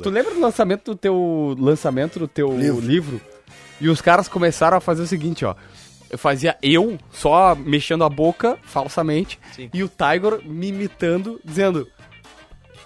tu lembra do lançamento do teu lançamento do teu livro. Livro. E os caras começaram a fazer o seguinte, ó. Eu fazia eu só mexendo a boca falsamente Sim. e o Tiger me imitando, dizendo: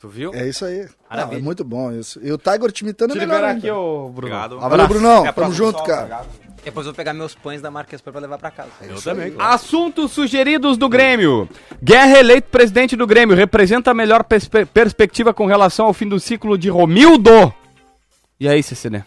Tu viu? É isso aí. Não, Maravilha. é muito bom isso. E o Tiger te imitando é Te melhor liberar ainda. aqui, ô Bruno. Obrigado. Ah, valeu, Brunão. É a Tamo próxima junto, só, cara. obrigado. Depois eu vou pegar meus pães da marca Spam pra levar pra casa. Eu também. Assuntos sugeridos do Grêmio. Guerra eleito presidente do Grêmio. Representa a melhor perspe- perspectiva com relação ao fim do ciclo de Romildo. E aí, Cecília?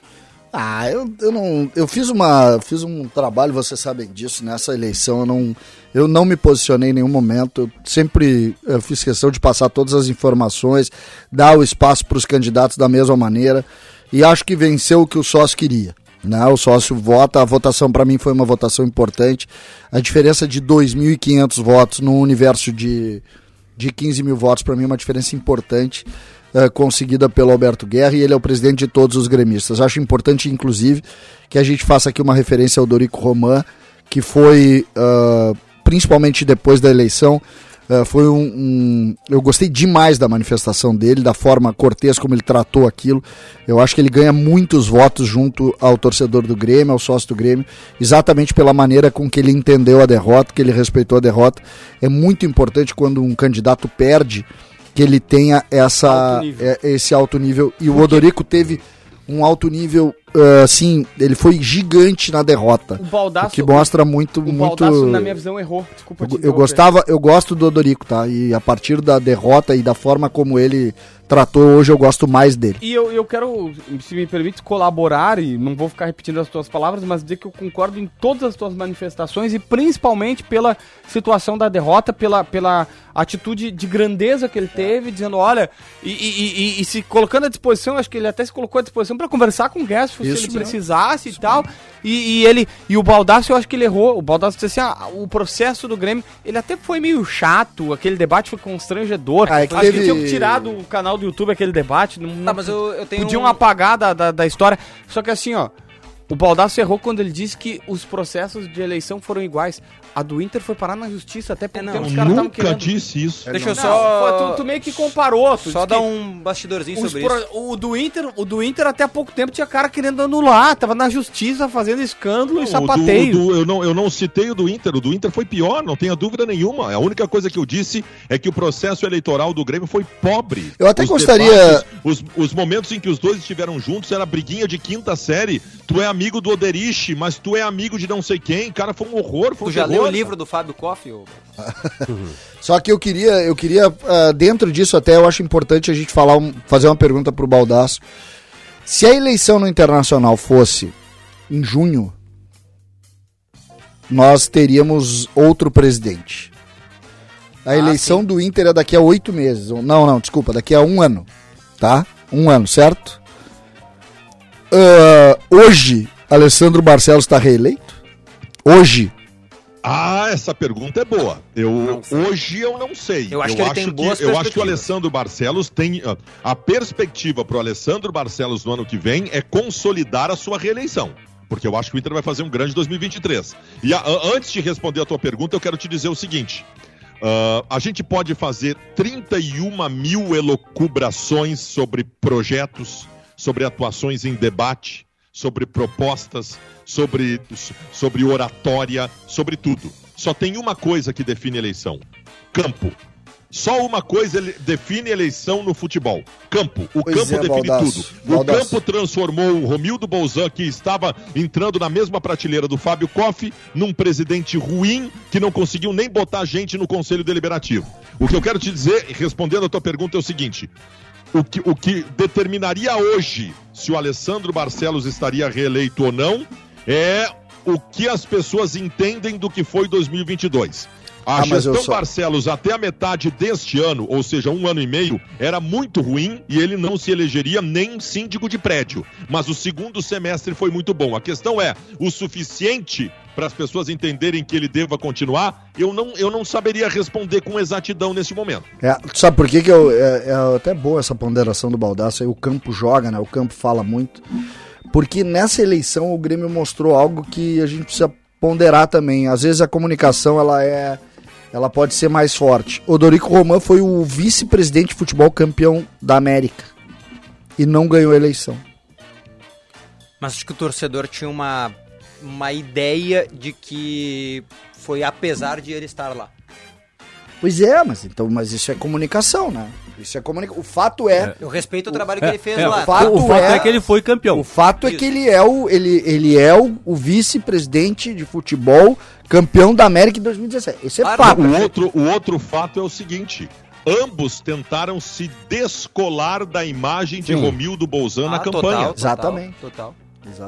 Ah, eu, eu não. Eu fiz uma. Fiz um trabalho, vocês sabem disso, nessa eleição. Eu não, eu não me posicionei em nenhum momento. Eu sempre eu fiz questão de passar todas as informações, dar o espaço para os candidatos da mesma maneira. E acho que venceu o que o sócio queria. Né? O sócio vota, a votação para mim foi uma votação importante. A diferença de 2.500 votos no universo de, de 15 mil votos, para mim, é uma diferença importante eh, conseguida pelo Alberto Guerra e ele é o presidente de todos os gremistas. Acho importante, inclusive, que a gente faça aqui uma referência ao Dorico Roman, que foi, ah, principalmente depois da eleição, ah, foi um, um- Eu gostei demais da manifestação dele, da forma cortês como ele tratou aquilo. Eu acho que ele ganha muitos votos junto ao torcedor do Grêmio, ao sócio do Grêmio, exatamente pela maneira com que ele entendeu a derrota, que ele respeitou a derrota. É muito importante quando um candidato perde que ele tenha essa, Alto é, esse alto nível. E o Odorico teve um alto nível, ah, assim, ele foi gigante na derrota. O Baldaço- o que mostra muito, O muito. Baldaço, na minha visão, errou. Desculpa te Eu, eu gostava, eu gosto do Odorico, tá? E a partir da derrota e da forma como ele tratou hoje, eu gosto mais dele. E eu, eu quero, se me permite, colaborar, e não vou ficar repetindo as tuas palavras, mas dizer que eu concordo em todas as tuas manifestações e principalmente pela situação da derrota, pela, pela atitude de grandeza que ele teve, dizendo, olha, e, e- e- e se colocando à disposição, acho que ele até se colocou à disposição para conversar com o Guedes, se Isso ele mesmo. precisasse e tal. E, ele e o Baldaço, eu acho que ele errou. O Baldaço disse assim: ah, o processo do Grêmio, ele até foi meio chato, aquele debate foi constrangedor. Ah, é que acho que teve- tinham que tirar do canal do YouTube aquele debate. Não, Tá, mas eu, eu tenho. Podiam um- apagar da, da, da história. Só que assim, ó. O Baldasso errou quando ele disse que os processos de eleição foram iguais. A do Inter foi parar na justiça até pouco É, não. tempo. Eu Os caras estavam nunca querendo. disse isso. Deixa eu Não, só. tu, tu meio que comparou. Tu Só que um bastidorzinho sobre pro- isso. O do Inter, o do Inter até há pouco tempo tinha cara querendo anular, tava na justiça fazendo escândalo e O do- sapateio. o do- eu, não, eu não citei o do Inter, o do Inter foi pior, não tenha dúvida nenhuma. A única coisa que eu disse é que o processo eleitoral do Grêmio foi pobre. Eu até Os gostaria- debates, os, os momentos em que os dois estiveram juntos era briguinha de quinta série. Tu é amigo do Oderich, mas tu é amigo de não sei quem. Cara, foi um horror. Foi Tu um já terror. Leu o livro do Fábio Koff? ô? [laughs] Só que eu queria, eu queria ah, dentro disso até eu acho importante a gente falar um- fazer uma pergunta pro Baldaço. Se a eleição no Internacional fosse em junho, nós teríamos outro presidente. A Ah, eleição do Inter é daqui a oito meses. Não, não, desculpa, daqui a um ano. Tá? Um ano, certo? Ah, hoje, Alessandro Barcelos está reeleito? Hoje, Ah, essa pergunta é boa. Eu hoje eu não sei. Eu acho que ele tem boas Eu acho que o. Alessandro Barcelos tem ah, a perspectiva para o Alessandro Barcelos no ano que vem é consolidar a sua reeleição. Porque eu acho que o Inter vai fazer um grande 2023. E a- a- antes de responder a tua pergunta, eu quero te dizer o seguinte: ah, a gente pode fazer 31 mil elocubrações sobre projetos, sobre atuações em debate, sobre propostas, sobre, sobre oratória, sobre tudo. Só tem uma coisa que define eleição: campo. Só uma coisa define eleição no futebol: campo. O Pois campo é, define Baldasso. tudo. O Baldasso. campo transformou o Romildo Bolzan, que estava entrando na mesma prateleira do Fábio Koff, num presidente ruim que não conseguiu nem botar gente no Conselho Deliberativo. O que eu quero te dizer, respondendo a tua pergunta, é o seguinte: o que, o que determinaria hoje se o Alessandro Barcelos estaria reeleito ou não é o que as pessoas entendem do que foi 2022. A Ah, gestão só- Barcelos até a metade deste ano, ou seja, um ano e meio, era muito ruim e ele não se elegeria nem síndico de prédio. Mas o segundo semestre foi muito bom. A questão é o suficiente para as pessoas entenderem que ele deva continuar? Eu não, eu não saberia responder com exatidão nesse momento. É, sabe por que, que eu, é, é até boa essa ponderação do Baldaço aí, o campo joga, né? O campo fala muito. Porque nessa eleição o Grêmio mostrou algo que a gente precisa ponderar também. Às vezes a comunicação ela é ela pode ser mais forte. O Dorico Roman foi o vice-presidente de futebol campeão da América e não ganhou a eleição. Mas acho que o torcedor tinha uma, uma ideia de que foi apesar de ele estar lá. Pois é, mas então, mas isso é comunicação, né? Isso é comunica... O fato é, Eu respeito o trabalho que ele fez É, lá. o fato o fato é, é- que ele foi campeão. O fato é Isso. que ele é o, ele, ele é o, o vice-presidente de futebol campeão da América em 2017. Esse é Claro, fato. O outro, o outro fato é o seguinte: ambos tentaram se descolar da imagem de Sim. Romildo Bolzan na Ah, campanha. total, Exatamente. Total.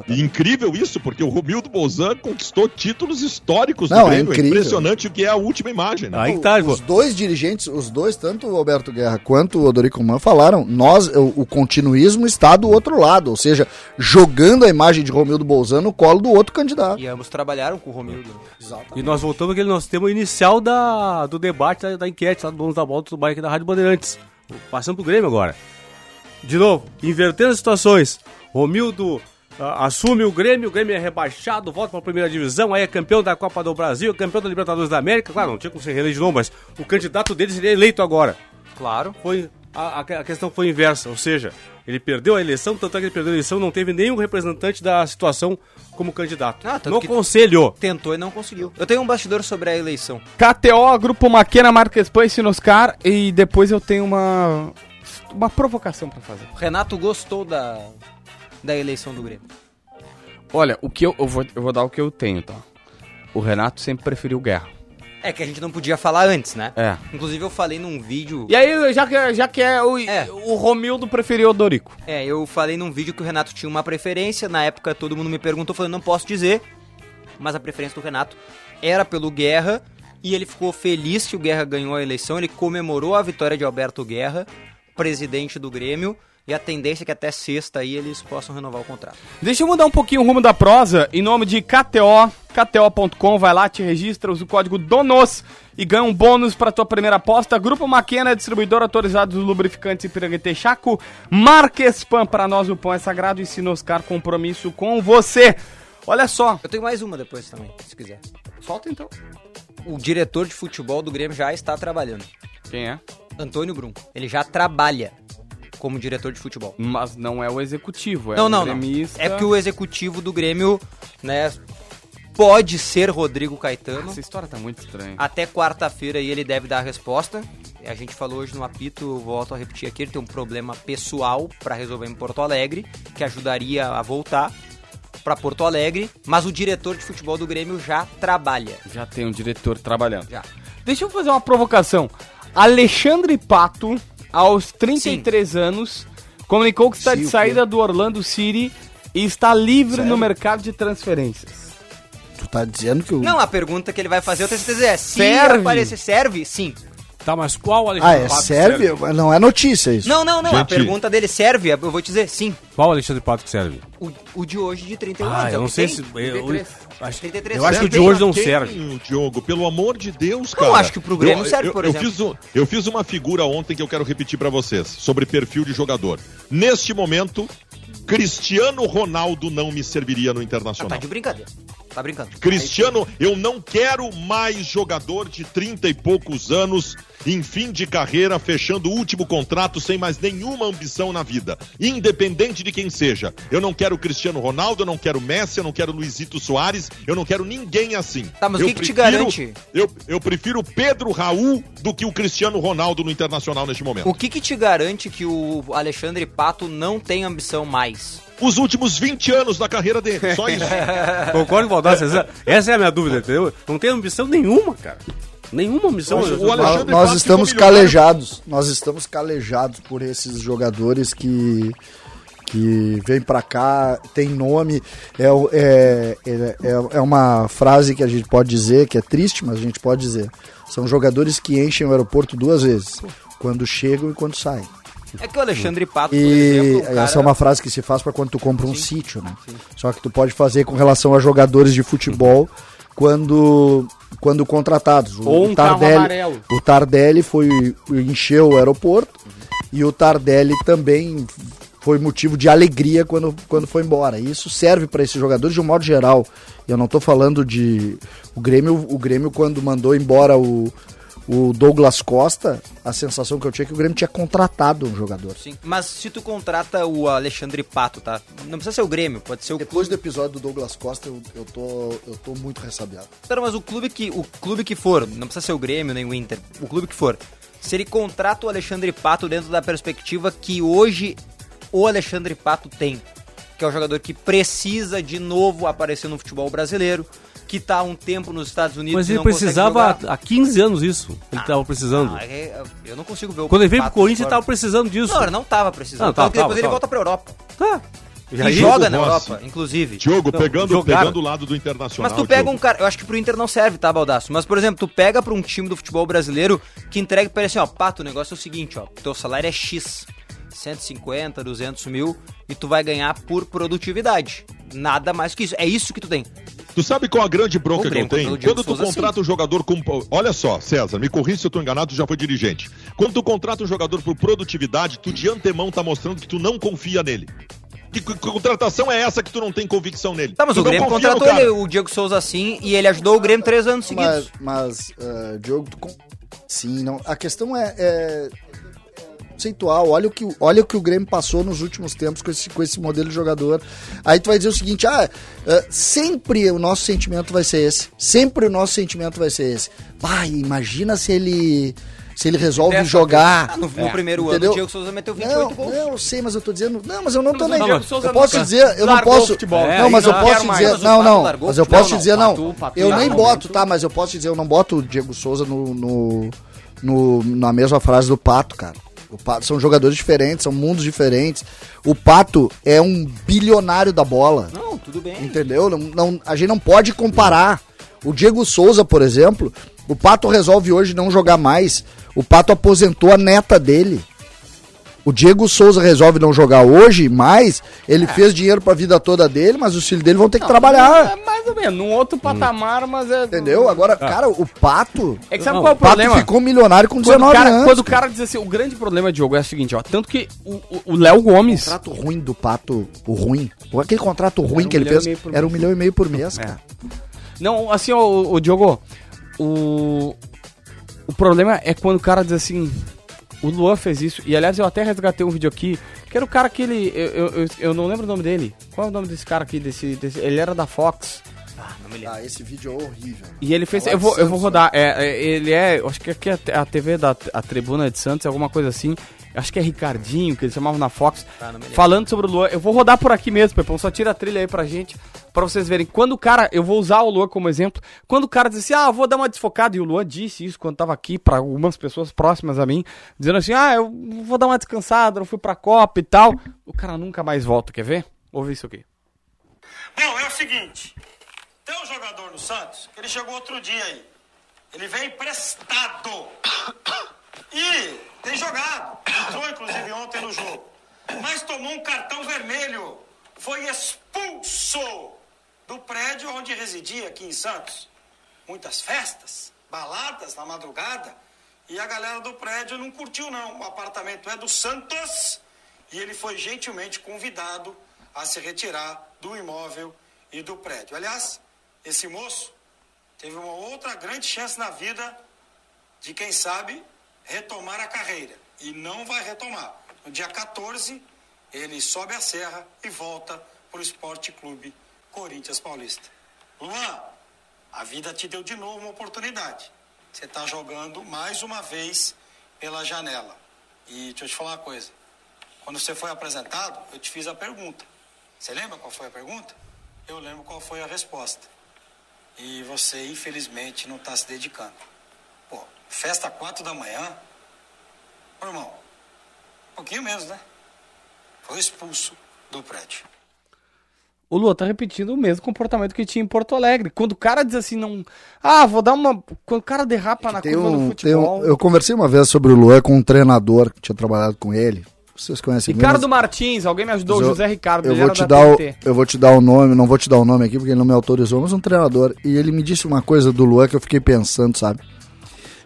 E incrível isso, porque o Romildo Bolzan conquistou títulos históricos Não, do é Grêmio. É, incrível. impressionante o que é a última imagem. Né? Aí tá, os dois dirigentes, os dois, tanto o Alberto Guerra quanto o Odorico Man, falaram, nós, o, o continuismo está do outro lado, ou seja, jogando a imagem de Romildo Bolzan no colo do outro candidato. E ambos trabalharam com o Romildo. E nós voltamos àquele nosso tema inicial da, do debate, da, da enquete lá do Donos da Bola do Bike da Rádio Bandeirantes. Passando pro Grêmio agora. De novo, invertendo as situações. Romildo assume o Grêmio, o Grêmio é rebaixado, volta para a primeira divisão, aí é campeão da Copa do Brasil, é campeão da Libertadores da América. Claro, não tinha como ser reeleito de novo, mas o candidato dele seria eleito agora. Claro. Foi, a, a- questão foi inversa, ou seja, ele perdeu a eleição, tanto é que ele perdeu a eleição, não teve nenhum representante da situação como candidato. Ah, no conselho. Tentou e não conseguiu. Eu tenho um bastidor sobre a eleição. KTO, Grupo Maquena, Marques Pan e Sinoscar. E depois eu tenho uma, uma provocação pra fazer. O Renato gostou da, da eleição do Grêmio. Olha, o que eu, eu, vou, eu vou dar o que eu tenho, tá? O Renato sempre preferiu guerra. É que a gente não podia falar antes, né? É. Inclusive eu falei num vídeo. E aí, já que, já que é o, É. o Romildo preferiu o Dorico. É, eu falei num vídeo que o Renato tinha uma preferência. Na época todo mundo me perguntou, eu falei, não posso dizer. Mas a preferência do Renato era pelo Guerra. E ele ficou feliz que o Guerra ganhou a eleição. Ele comemorou a vitória de Alberto Guerra, presidente do Grêmio. E a tendência é que até sexta aí eles possam renovar o contrato. Deixa eu mudar um pouquinho o rumo da prosa. Em nome de KTO, KTO.com, vai lá, te registra, usa o código DONOS e ganha um bônus para tua primeira aposta. Grupo Maquena, distribuidor autorizado dos lubrificantes Ipiranga e Texaco. Marques Pan, para nós o pão é sagrado e Sinoscar, compromisso com você. Olha só. Eu tenho mais uma depois também, se quiser. Solta então. o diretor de futebol do Grêmio já está trabalhando. Quem é? Antônio Brum. Ele já trabalha como diretor de futebol. Mas não é o executivo, é não, o não, não. gremista. É que o executivo do Grêmio, né, pode ser Rodrigo Caetano. Essa história tá muito estranha. Até quarta-feira aí ele deve dar a resposta. A gente falou hoje no apito, volto a repetir aqui, ele tem um problema pessoal para resolver em Porto Alegre, que ajudaria a voltar para Porto Alegre, mas o diretor de futebol do Grêmio já trabalha. Já tem um diretor trabalhando. Já. Deixa eu fazer uma provocação. Alexandre Pato, aos 33 anos, comunicou que está Sim, de saída do Orlando City e está livre Sério? no mercado de transferências. Tu tá dizendo que o. Não, a pergunta que ele vai fazer, eu tenho certeza é, se Serve? aparecer, serve? Sim. Tá, mas qual Ah, Alexandre é Pato que serve? Não é notícia isso. Não, não, não, a Gente. pergunta dele serve, eu vou te dizer sim. Qual Alexandre Pato que serve? O, o de hoje de 31 Ah, anos. é eu o não sei tem. se. Eu, 33. acho, 33 eu acho que o de hoje não Quem, serve. Diogo, pelo amor de Deus, cara. acho que pro Grêmio Eu- serve, eu, por eu exemplo. Fiz um- eu fiz uma figura ontem que eu quero repetir pra vocês, sobre perfil de jogador. Neste momento, Cristiano Ronaldo não me serviria no Ah, Internacional. tá de brincadeira. Tá brincando. Cristiano, eu não quero mais jogador de 30 e poucos anos, em fim de carreira, fechando o último contrato sem mais nenhuma ambição na vida. Independente de quem seja. Eu não quero Cristiano Ronaldo, eu não quero Messi, eu não quero Luizito Soares, eu não quero ninguém assim. Tá, mas o que te garante? Eu, eu prefiro Pedro Raul do que o Cristiano Ronaldo no Internacional neste momento. O que que te garante que o Alexandre Pato não tem ambição mais? Os últimos 20 anos da carreira dele, só isso. [laughs] Concordo com o Valdar César. Essa é a minha dúvida, entendeu? Não tem ambição nenhuma, cara. Nenhuma ambição. Mas o Nós, nós Pato estamos calejados. Nós estamos calejados por esses jogadores que que vêm pra cá, tem nome. É, é, é, é, é uma frase que a gente pode dizer, que é triste, mas a gente pode dizer. São jogadores que enchem o aeroporto duas vezes. Quando chegam e quando saem. É que o Alexandre Pato, por E exemplo, cara... essa é uma frase que se faz para quando tu compra um sítio, né? Só que tu pode fazer com relação a jogadores de futebol quando quando contratados. O, Ou um o Tardelli, amarelo. o Tardelli foi encheu o aeroporto e o Tardelli também foi motivo de alegria quando, quando foi embora. E isso serve para esses jogadores de um modo geral. Eu não tô falando de o Grêmio, o Grêmio quando mandou embora o o Douglas Costa, a sensação que eu tinha é que o Grêmio tinha contratado um jogador. Sim, mas se tu contrata o Alexandre Pato, tá? Não precisa ser o Grêmio, pode ser o Depois do clube. episódio do Douglas Costa, eu, eu, tô, eu tô muito ressabiado. Tá, mas o clube que o clube que for, não precisa ser o Grêmio nem o Inter, o clube que for. Se ele contrata o Alexandre Pato dentro da perspectiva que hoje o Alexandre Pato tem, que é um jogador que precisa de novo aparecer no futebol brasileiro, que tá há um tempo nos Estados Unidos Mas e ele precisava jogar. há 15 anos isso. Ele tava precisando. Ah, é- eu não consigo ver o Quando ele veio pro Corinthians, ele fora. tava precisando disso. Não, ele não tava precisando. Não, tava, depois tava, ele tava. volta pra Europa. Tá. E, aí- joga na Rossi. Europa, inclusive. Diogo, Não, pegando, jogaram. pegando o lado do Internacional. Mas tu pega Diogo. um cara, eu acho que pro Inter não serve, tá, Baldaço? Mas, por exemplo, tu pega pra um time do futebol brasileiro que entrega pra ele assim, ó, pato, o negócio é o seguinte, ó, teu salário é X, 150, 200 mil, e tu vai ganhar por produtividade. Nada mais que isso. É isso que tu tem. Tu sabe qual a grande bronca que eu tenho? Quando tu Souza, contrata um jogador com. Olha só, César, me corrija se eu tô enganado, tu já foi dirigente. Quando tu contrata um jogador por produtividade, tu de antemão tá mostrando que tu não confia nele. Que c- contratação é essa que tu não tem convicção nele? Tá, mas Tu o Grêmio contratou ele, o Diego Souza assim, e ele ajudou o Grêmio três anos Mas, seguidos. mas eh, Diogo, tu com- sim, não. A questão é, é Olha o, que, o- olha o que o Grêmio passou nos últimos tempos com esse, com esse modelo de jogador. Aí tu vai dizer o seguinte: ah, eh, sempre o nosso sentimento vai ser esse. Sempre o nosso sentimento vai ser esse. Pai, imagina se ele. Se ele resolve Dessa jogar. Ah, no, no É, primeiro entendeu? ano, o Diego Souza meteu 28 Não, gols. não, eu sei, mas eu tô dizendo. Não, mas eu não tô nem. Eu posso dizer, eu não posso. futebol. não, É, mas não eu posso mais. dizer. Não, não. largou Mas eu posso não. dizer, não. Eu nem no boto, tá? Mas eu posso dizer, eu não boto o Diego Souza no, no, no- na mesma frase do Pato, cara. Pato, são jogadores diferentes, são mundos diferentes. O Pato é um bilionário da bola. Não, tudo bem. Entendeu? Não, não- a gente não pode comparar. O Diego Souza, por exemplo, o Pato resolve hoje não jogar mais. O Pato aposentou a neta dele. O Diego Souza resolve não jogar hoje mais. Ele fez dinheiro pra vida toda dele, mas os filhos dele vão ter que trabalhar. É mais ou menos, num outro patamar, mas é. Entendeu? Agora, cara, o Pato. É que sabe Não, qual é o O Pato problema? ficou milionário com Quando 19 o, cara, anos. quando o cara diz assim, o grande problema, Diogo, é o seguinte, ó. Tanto que o- o o Léo Gomes. contrato ruim do Pato, o ruim. Aquele contrato ruim um que ele fez era um milhão e meio por mês, É. cara. Não, assim, ó, o, o Diogo. o. O problema é quando o cara diz assim. O Luan fez isso. E aliás, eu até resgatei um vídeo aqui. Que era o cara que ele. Eu, eu, eu, eu não lembro o nome dele. Qual é o nome desse cara aqui? Desse, desse, ele era da Fox. Ah, esse vídeo é horrível. E ele fez. Eu vou, eu vou Santos, rodar. É, é, ele é. eu Acho que aqui é a TV da a Tribuna de Santos, alguma coisa assim. Acho que é Ricardinho, que eles chamavam na Fox. Lembro. falando sobre o Luan. Eu vou rodar por aqui mesmo, Pepão. Só tira a trilha aí pra gente. Pra vocês verem. Quando o cara. Eu vou usar o Luan como exemplo. Quando o cara diz assim, ah, eu vou dar uma desfocada. E o Luan disse isso quando tava aqui pra algumas pessoas próximas a mim. Dizendo assim, ah, eu vou dar uma descansada, não fui pra Copa e tal. O cara nunca mais volta, quer ver? Ouve isso aqui. Bom, é o seguinte. Tem um jogador no Santos que ele chegou outro dia aí. Ele veio emprestado. E tem jogado. Entrou, inclusive, ontem no jogo. Mas tomou um cartão vermelho. Foi expulso do prédio onde residia aqui em Santos. Muitas festas, baladas na madrugada. E a galera do prédio não curtiu, não. O apartamento é do Santos. E ele foi gentilmente convidado a se retirar do imóvel e do prédio. Aliás, esse moço teve uma outra grande chance na vida de, quem sabe, retomar a carreira. E não vai retomar. No dia 14, ele sobe a serra e volta para o Esporte Clube Corinthians Paulista. Luan, a vida te deu de novo uma oportunidade. Você está jogando mais uma vez pela janela. E deixa eu te falar uma coisa. Quando você foi apresentado, eu te fiz a pergunta. Você lembra qual foi a pergunta? Eu lembro qual foi a resposta. E você, infelizmente, não está se dedicando. Pô, festa quatro da manhã? Ô, irmão, um pouquinho menos, né? Foi expulso do prédio. O Lua tá repetindo o mesmo comportamento que tinha em Porto Alegre. Quando o cara diz assim, não. Ah, vou dar uma. Quando o cara derrapa na Tem curva do um, tem futebol. um, eu conversei uma vez sobre o Luan com um treinador que tinha trabalhado com ele. Vocês conhecem Ricardo mesmo? Martins, alguém me ajudou, eu- José Ricardo, Eu vou, te da dar o, eu vou te dar o nome, não vou te dar o nome aqui porque ele não me autorizou, mas um treinador. E ele me disse uma coisa do Luan que eu fiquei pensando, sabe?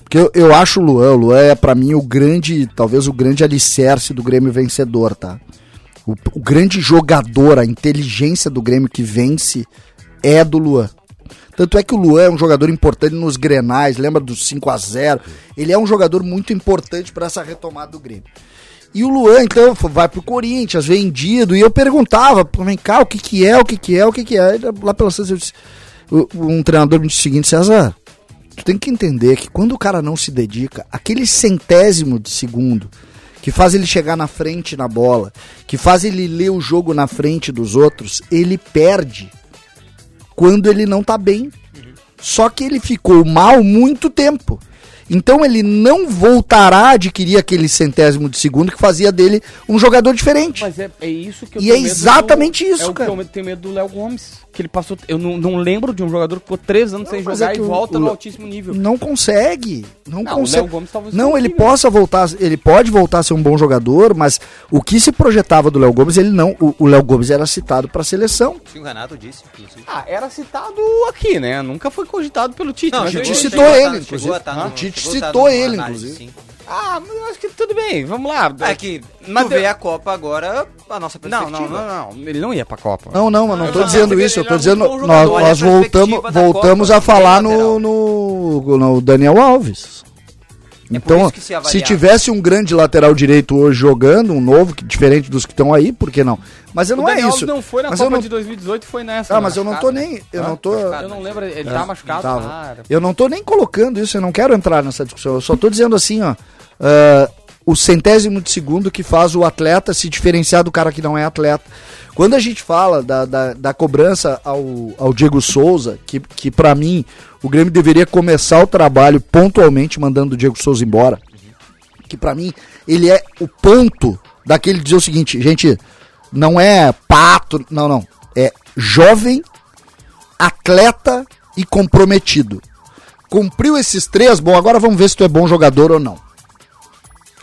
Porque eu, eu acho o Luan, o Luan é pra mim o grande, talvez o grande alicerce do Grêmio vencedor, tá? O, o grande jogador, a inteligência do Grêmio que vence é do Luan. Tanto é que o Luan é um jogador importante nos grenais, lembra do 5 a 0 Ele é um jogador muito importante para essa retomada do Grêmio. E o Luan, então, vai pro Corinthians, vendido, e eu perguntava, vem cá, o que que é, o que que é, o que que é. Lá pela César, eu disse, um treinador me disse o seguinte, César, tu tem que entender que quando o cara não se dedica, aquele centésimo de segundo que faz ele chegar na frente na bola, que faz ele ler o jogo na frente dos outros, ele perde quando ele não tá bem. Só que ele ficou mal muito tempo. Então ele não voltará a adquirir aquele centésimo de segundo que fazia dele um jogador diferente. Mas é, é isso que eu E tenho é medo exatamente do, isso, é o cara. que eu tenho medo do Léo Gomes. Que ele passou. Eu não, não lembro de um jogador que ficou três anos sem mas jogar é que e o- volta o no altíssimo nível. Não consegue. Não, Não, o consegue. Léo Gomes talvez não, ele consiga. possa voltar, ele pode voltar a ser um bom jogador, mas o que se projetava do Léo Gomes, ele não. O o Léo Gomes era citado para seleção. Sim, o Renato disse, inclusive. Ah, era citado aqui, né? Nunca foi cogitado pelo Tite. Não, mas Tite entendi. citou a ele, inclusive. chegou a no- tá citou ele, análise, inclusive. sim. Ah, mas eu acho que tudo bem, vamos lá. É que Mas tu vê a Copa agora, a nossa Não, perspectiva. não, não, não. Ele não ia pra Copa. Não, não, eu não tô não, dizendo ele isso, eu tô dizendo. Nós, nós voltamos, voltamos Copa, a falar no, no, no Daniel Alves. É por Então, isso que se se tivesse um grande lateral direito hoje jogando, um novo, que, diferente dos que estão aí, por que não? Mas eu O não é isso. Não foi na mas Copa eu não, de 2018, foi nessa. Ah, mas eu não tô nem. Eu Hã? não tô. Eu não lembro, ele tá machucado. Tava. cara. Eu não tô nem colocando isso, eu não quero entrar nessa discussão. Eu só tô dizendo assim, ó. ah, o centésimo de segundo que faz o atleta se diferenciar do cara que não é atleta. Quando a gente fala da, da, da cobrança ao, ao Diego Souza, que, que para mim o Grêmio deveria começar o trabalho pontualmente mandando o Diego Souza embora. Que pra mim ele é o ponto daquele dizer o seguinte, gente, não é pato, não, não. É jovem, atleta e comprometido. Cumpriu esses três, bom, agora vamos ver se tu é bom jogador ou não.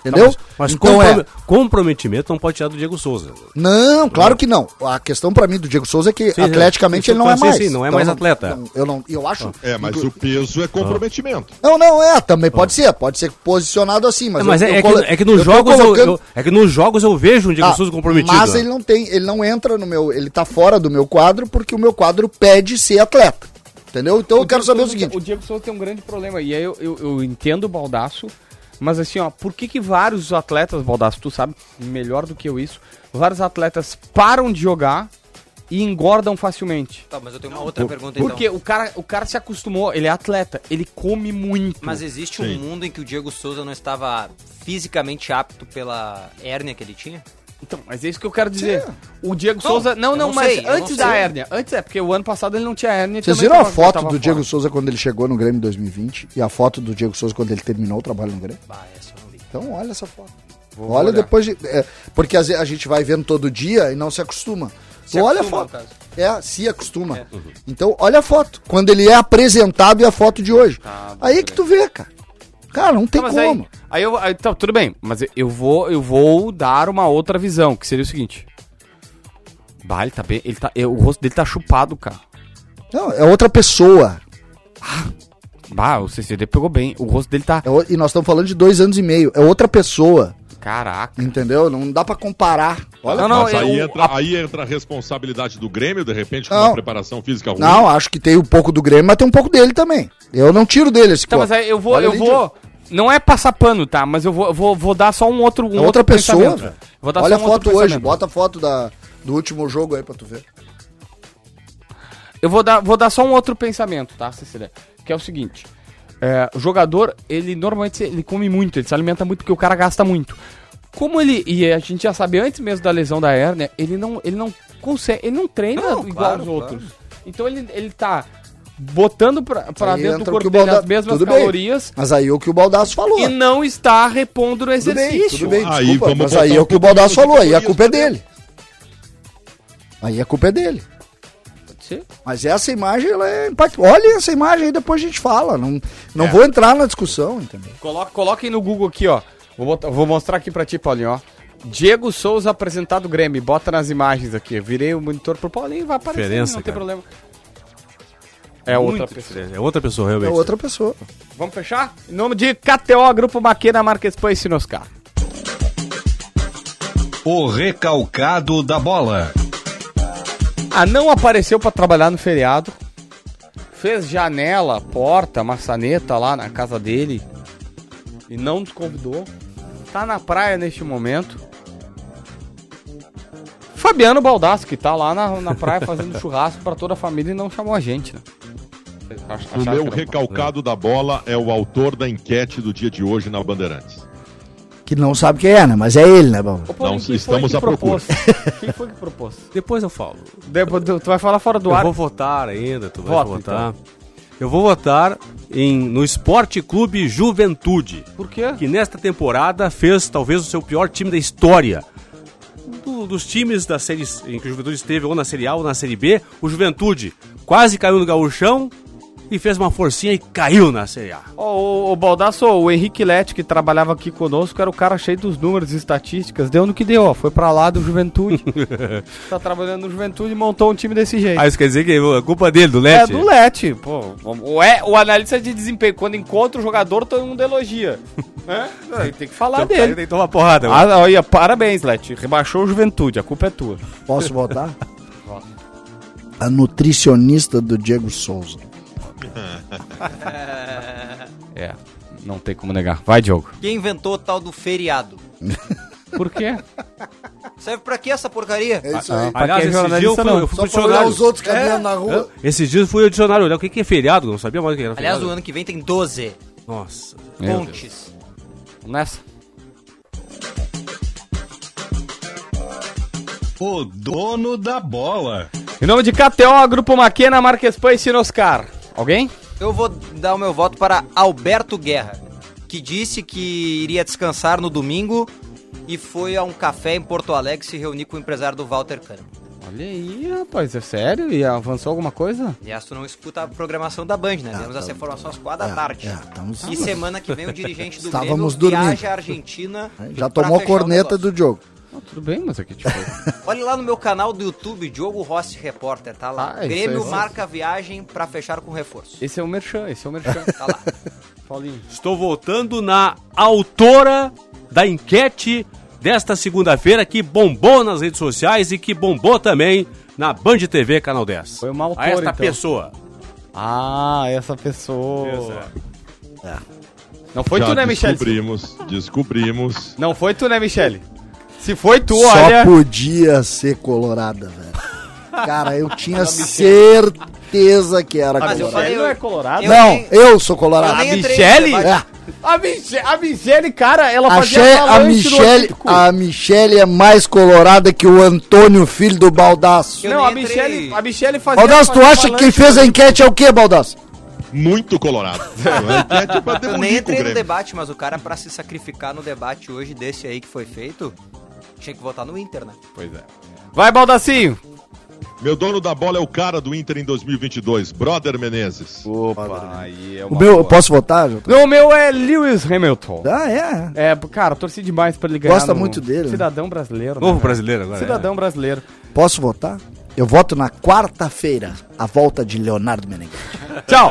Entendeu? Mas, mas então comprom- é. comprometimento não pode tirar do Diego Souza. Não, claro que não. A questão pra mim do Diego Souza é que Sim, atleticamente sim, ele não é mais. sim, não é Então, mais atleta. não, eu não, eu acho. É, mas o peso é comprometimento. Não, não é, também pode ser, pode ser posicionado assim, mas, É, mas eu- é, eu é colo- que, é que eu nos tô jogos eu, colocando- eu- é que nos jogos eu vejo um Diego Ah, Souza comprometido. Mas ele não tem, ele não entra no meu, ele tá fora do meu quadro porque o meu quadro pede ser atleta. Entendeu? Então eu quero Diego saber o Souza- seguinte. O Diego Souza tem um grande problema. E aí eu, eu, eu entendo o baldaço, mas assim, ó, por que que vários atletas, baldaço, tu sabe melhor do que eu isso, vários atletas param de jogar e engordam facilmente? Tá, mas eu tenho uma outra pergunta Porque então. o cara, o cara se acostumou, ele é atleta, ele come muito. Mas existe Sim. um mundo em que o Diego Souza não estava fisicamente apto pela hérnia que ele tinha? Então, mas é isso que eu quero dizer. O Diego Souza. Não, não, não mas sei, antes não da hérnia. Antes é, porque o ano passado ele não tinha hérnia. Vocês viram a foto do fora. Diego Souza quando ele chegou no Grêmio em 2020 e a foto do Diego Souza quando ele terminou o trabalho no Grêmio? Bah, essa eu não vi. Então olha essa foto. Vou olha olhar. depois de. é, porque a gente vai vendo todo dia e não se acostuma. Se olha acostuma, a foto. no caso. É, se acostuma. Então, olha a foto. Quando ele é apresentado e a foto de hoje. Tá, aí é que tu vê, cara. Cara, não tem mas aí, como. aí eu, aí, tá, tudo bem, mas eu vou, eu vou dar uma outra visão, que seria o seguinte. Bah, ele tá bem, ele tá, eu- o rosto dele tá chupado, cara. Não, é outra pessoa. Bah, o CCD pegou bem, o rosto dele tá, É o- e nós estamos falando de dois anos e meio. É outra pessoa. caraca. Entendeu? Não dá pra comparar. Olha, Não, não, Mas aí, eu- entra, aí entra a responsabilidade do Grêmio, de repente, com Não. uma preparação física ruim. Não, acho que tem um pouco do Grêmio, mas tem um pouco dele também. Eu não tiro dele esse Tá, copo. mas aí eu vou, Olha eu vou, não é passar pano, tá, mas eu vou, vou, vou dar só um outro, um É outra pessoa. Vou dar Olha a só um outro foto hoje, bota a foto da, do último jogo aí pra tu ver. Eu vou dar, vou dar só um outro pensamento, tá, Cecília? Que é o seguinte. é, o jogador, ele normalmente ele come muito, ele se alimenta muito porque o cara gasta muito. Como ele, e a gente já sabe antes mesmo da lesão da hérnia, ele não, ele não consegue, ele não treina Não, igual claro, aos outros. Então ele, ele tá botando pra, pra Aí dentro do o corpo o dele Balda- as mesmas tudo bem. calorias Mas aí é o que o Baldaço falou. e não está repondo no Tudo bem, exercício. tudo bem, Aí desculpa, mas aí é o que o de falou, aí a culpa é pra dele. Aí a culpa é dele. Pode ser. Mas essa imagem, ela é impactante. Olha essa imagem aí, depois a gente fala. Não, não É. vou entrar na discussão, entendeu? Coloca, coloquem no Google aqui, ó. Vou, botar- vou mostrar aqui pra ti, Paulinho, ó. Diego Souza apresentado Grêmio. Bota nas imagens aqui. Virei o monitor pro Paulinho, vai aparecer, Diferença, não tem cara. problema. É outra Muito pessoa. diferente. É outra pessoa, É realmente. outra pessoa. Vamos fechar? Em nome de KTO, Grupo Maquena, Marques Pan e Sinoscar. O recalcado da bola. Ah, não apareceu pra trabalhar no feriado. Fez janela, porta, maçaneta lá na casa dele. E não nos convidou. Tá na praia neste momento. Fabiano Baldassi, que tá lá na, na praia fazendo [laughs] churrasco pra toda a família e não chamou a gente, né? O meu recalcado da bola é o autor da enquete do dia de hoje na Bandeirantes. Que não sabe quem é, né? Mas é ele, né, Paulinho, Não, estamos à procura. [laughs] Quem foi que propôs? Depois eu falo. Depois, tu tu vai falar fora do eu ar. vou votar ainda, tu vai Vota, votar. Eu vou votar em, no Esporte Clube Juventude. Por quê? que nesta temporada fez talvez o seu pior time da história. Do- dos times da série em que o Juventude esteve ou na Série A ou na Série B, o Juventude quase caiu no gauchão e fez uma forcinha e caiu na Série A. Ô, ô, ô, Baldasso, o Henrique Lete, que trabalhava aqui conosco, era o cara cheio dos números e estatísticas. Deu no que deu, ó. Foi pra lá do Juventude. [laughs] tá trabalhando no Juventude e montou um time desse jeito. Ah, isso quer dizer que é culpa dele, do é Lete? do Lete, pô. O, é, o analista de desempenho, quando encontra o jogador, todo mundo elogia. [laughs] É? Aí Tem que falar Então, dele. Tem que tomar porrada. Ah, olha, parabéns, Lete. Rebaixou o Juventude, a culpa é tua. Posso votar? [laughs] A nutricionista do Diego Souza. [laughs] É, não tem como negar. Vai, Diogo. Quem inventou o tal do feriado? [laughs] Por quê? Serve pra que essa porcaria? É isso Ah, aí. pra Aliás, é esse dia eu fui, não. eu fui pro dicionário. os outros caminhando na rua. Esses dias eu fui ao dicionário olhar o que, que é feriado, não sabia mais o que era Aliás, o feriado. ano que vem tem 12 Nossa. Meu pontes. Nessa. O dono da bola. Em nome de KTO, Grupo Maquena, Marques Pan e Sinoscar. Alguém? Eu vou dar o meu voto para Alberto Guerra, que disse que iria descansar no domingo e foi a um café em Porto Alegre se reunir com o empresário do Walter Kahneman. Olha aí, rapaz, é sério? E avançou alguma coisa? Aliás, tu não escuta a programação da Band, né? Temos essa informação às quatro da tarde. É, estamos- E [laughs] semana que vem o dirigente do Estávamos Grêmio dormindo. viaja à Argentina. Já tomou corneta do Diogo. Ah, tudo bem, mas aqui tipo. [laughs] Olha lá no meu canal do YouTube, Diogo Rossi Repórter, tá lá. Ah, Grêmio aí. marca viagem pra fechar com reforço. esse é o Merchan, esse é o Merchan. [laughs] Tá lá. Paulinho. Estou voltando na autora da enquete desta segunda-feira que bombou nas redes sociais e que bombou também na Band TV Canal 10. Foi uma autora, A esta então. pessoa. Ah, essa pessoa. Exato. Não foi Já tu, né, Michele? descobrimos, descobrimos. Não foi tu, né, Michele? Se foi tu, Só olha. podia ser colorada, velho. [laughs] Cara, eu tinha certeza que era Mas eu colorada. falei, não é colorado? eu Não, eu sou eu colorado. nem A debate. É. A, Miche a Michele, cara, ela A, fazia a Olímpico. a Michele é mais colorada que o Antônio, filho do Baldaço. Eu Não, a. Michele, a Michele fazia... Baldaço, tu acha que quem fez a enquete é o quê, Baldaço? Muito colorado. [laughs] Enquete é Eu nem entrei no debate, mas o cara, pra se sacrificar no debate hoje desse aí que foi feito, tinha que votar no Inter, né? Pois é. Vai, Baldacinho. Meu dono da bola é o cara do Inter em 2022, Brother Menezes. Opa, aí é O meu, eu posso votar, Jota? Não, o meu é Lewis Hamilton. Ah, é. É, cara, torci demais pra ele ganhar. Gosta no muito dele, né? Cidadão brasileiro. Novo velho? brasileiro agora. Cidadão brasileiro. Posso votar? Eu voto na quarta-feira, a volta de Leonardo Meneghetti. Tchau.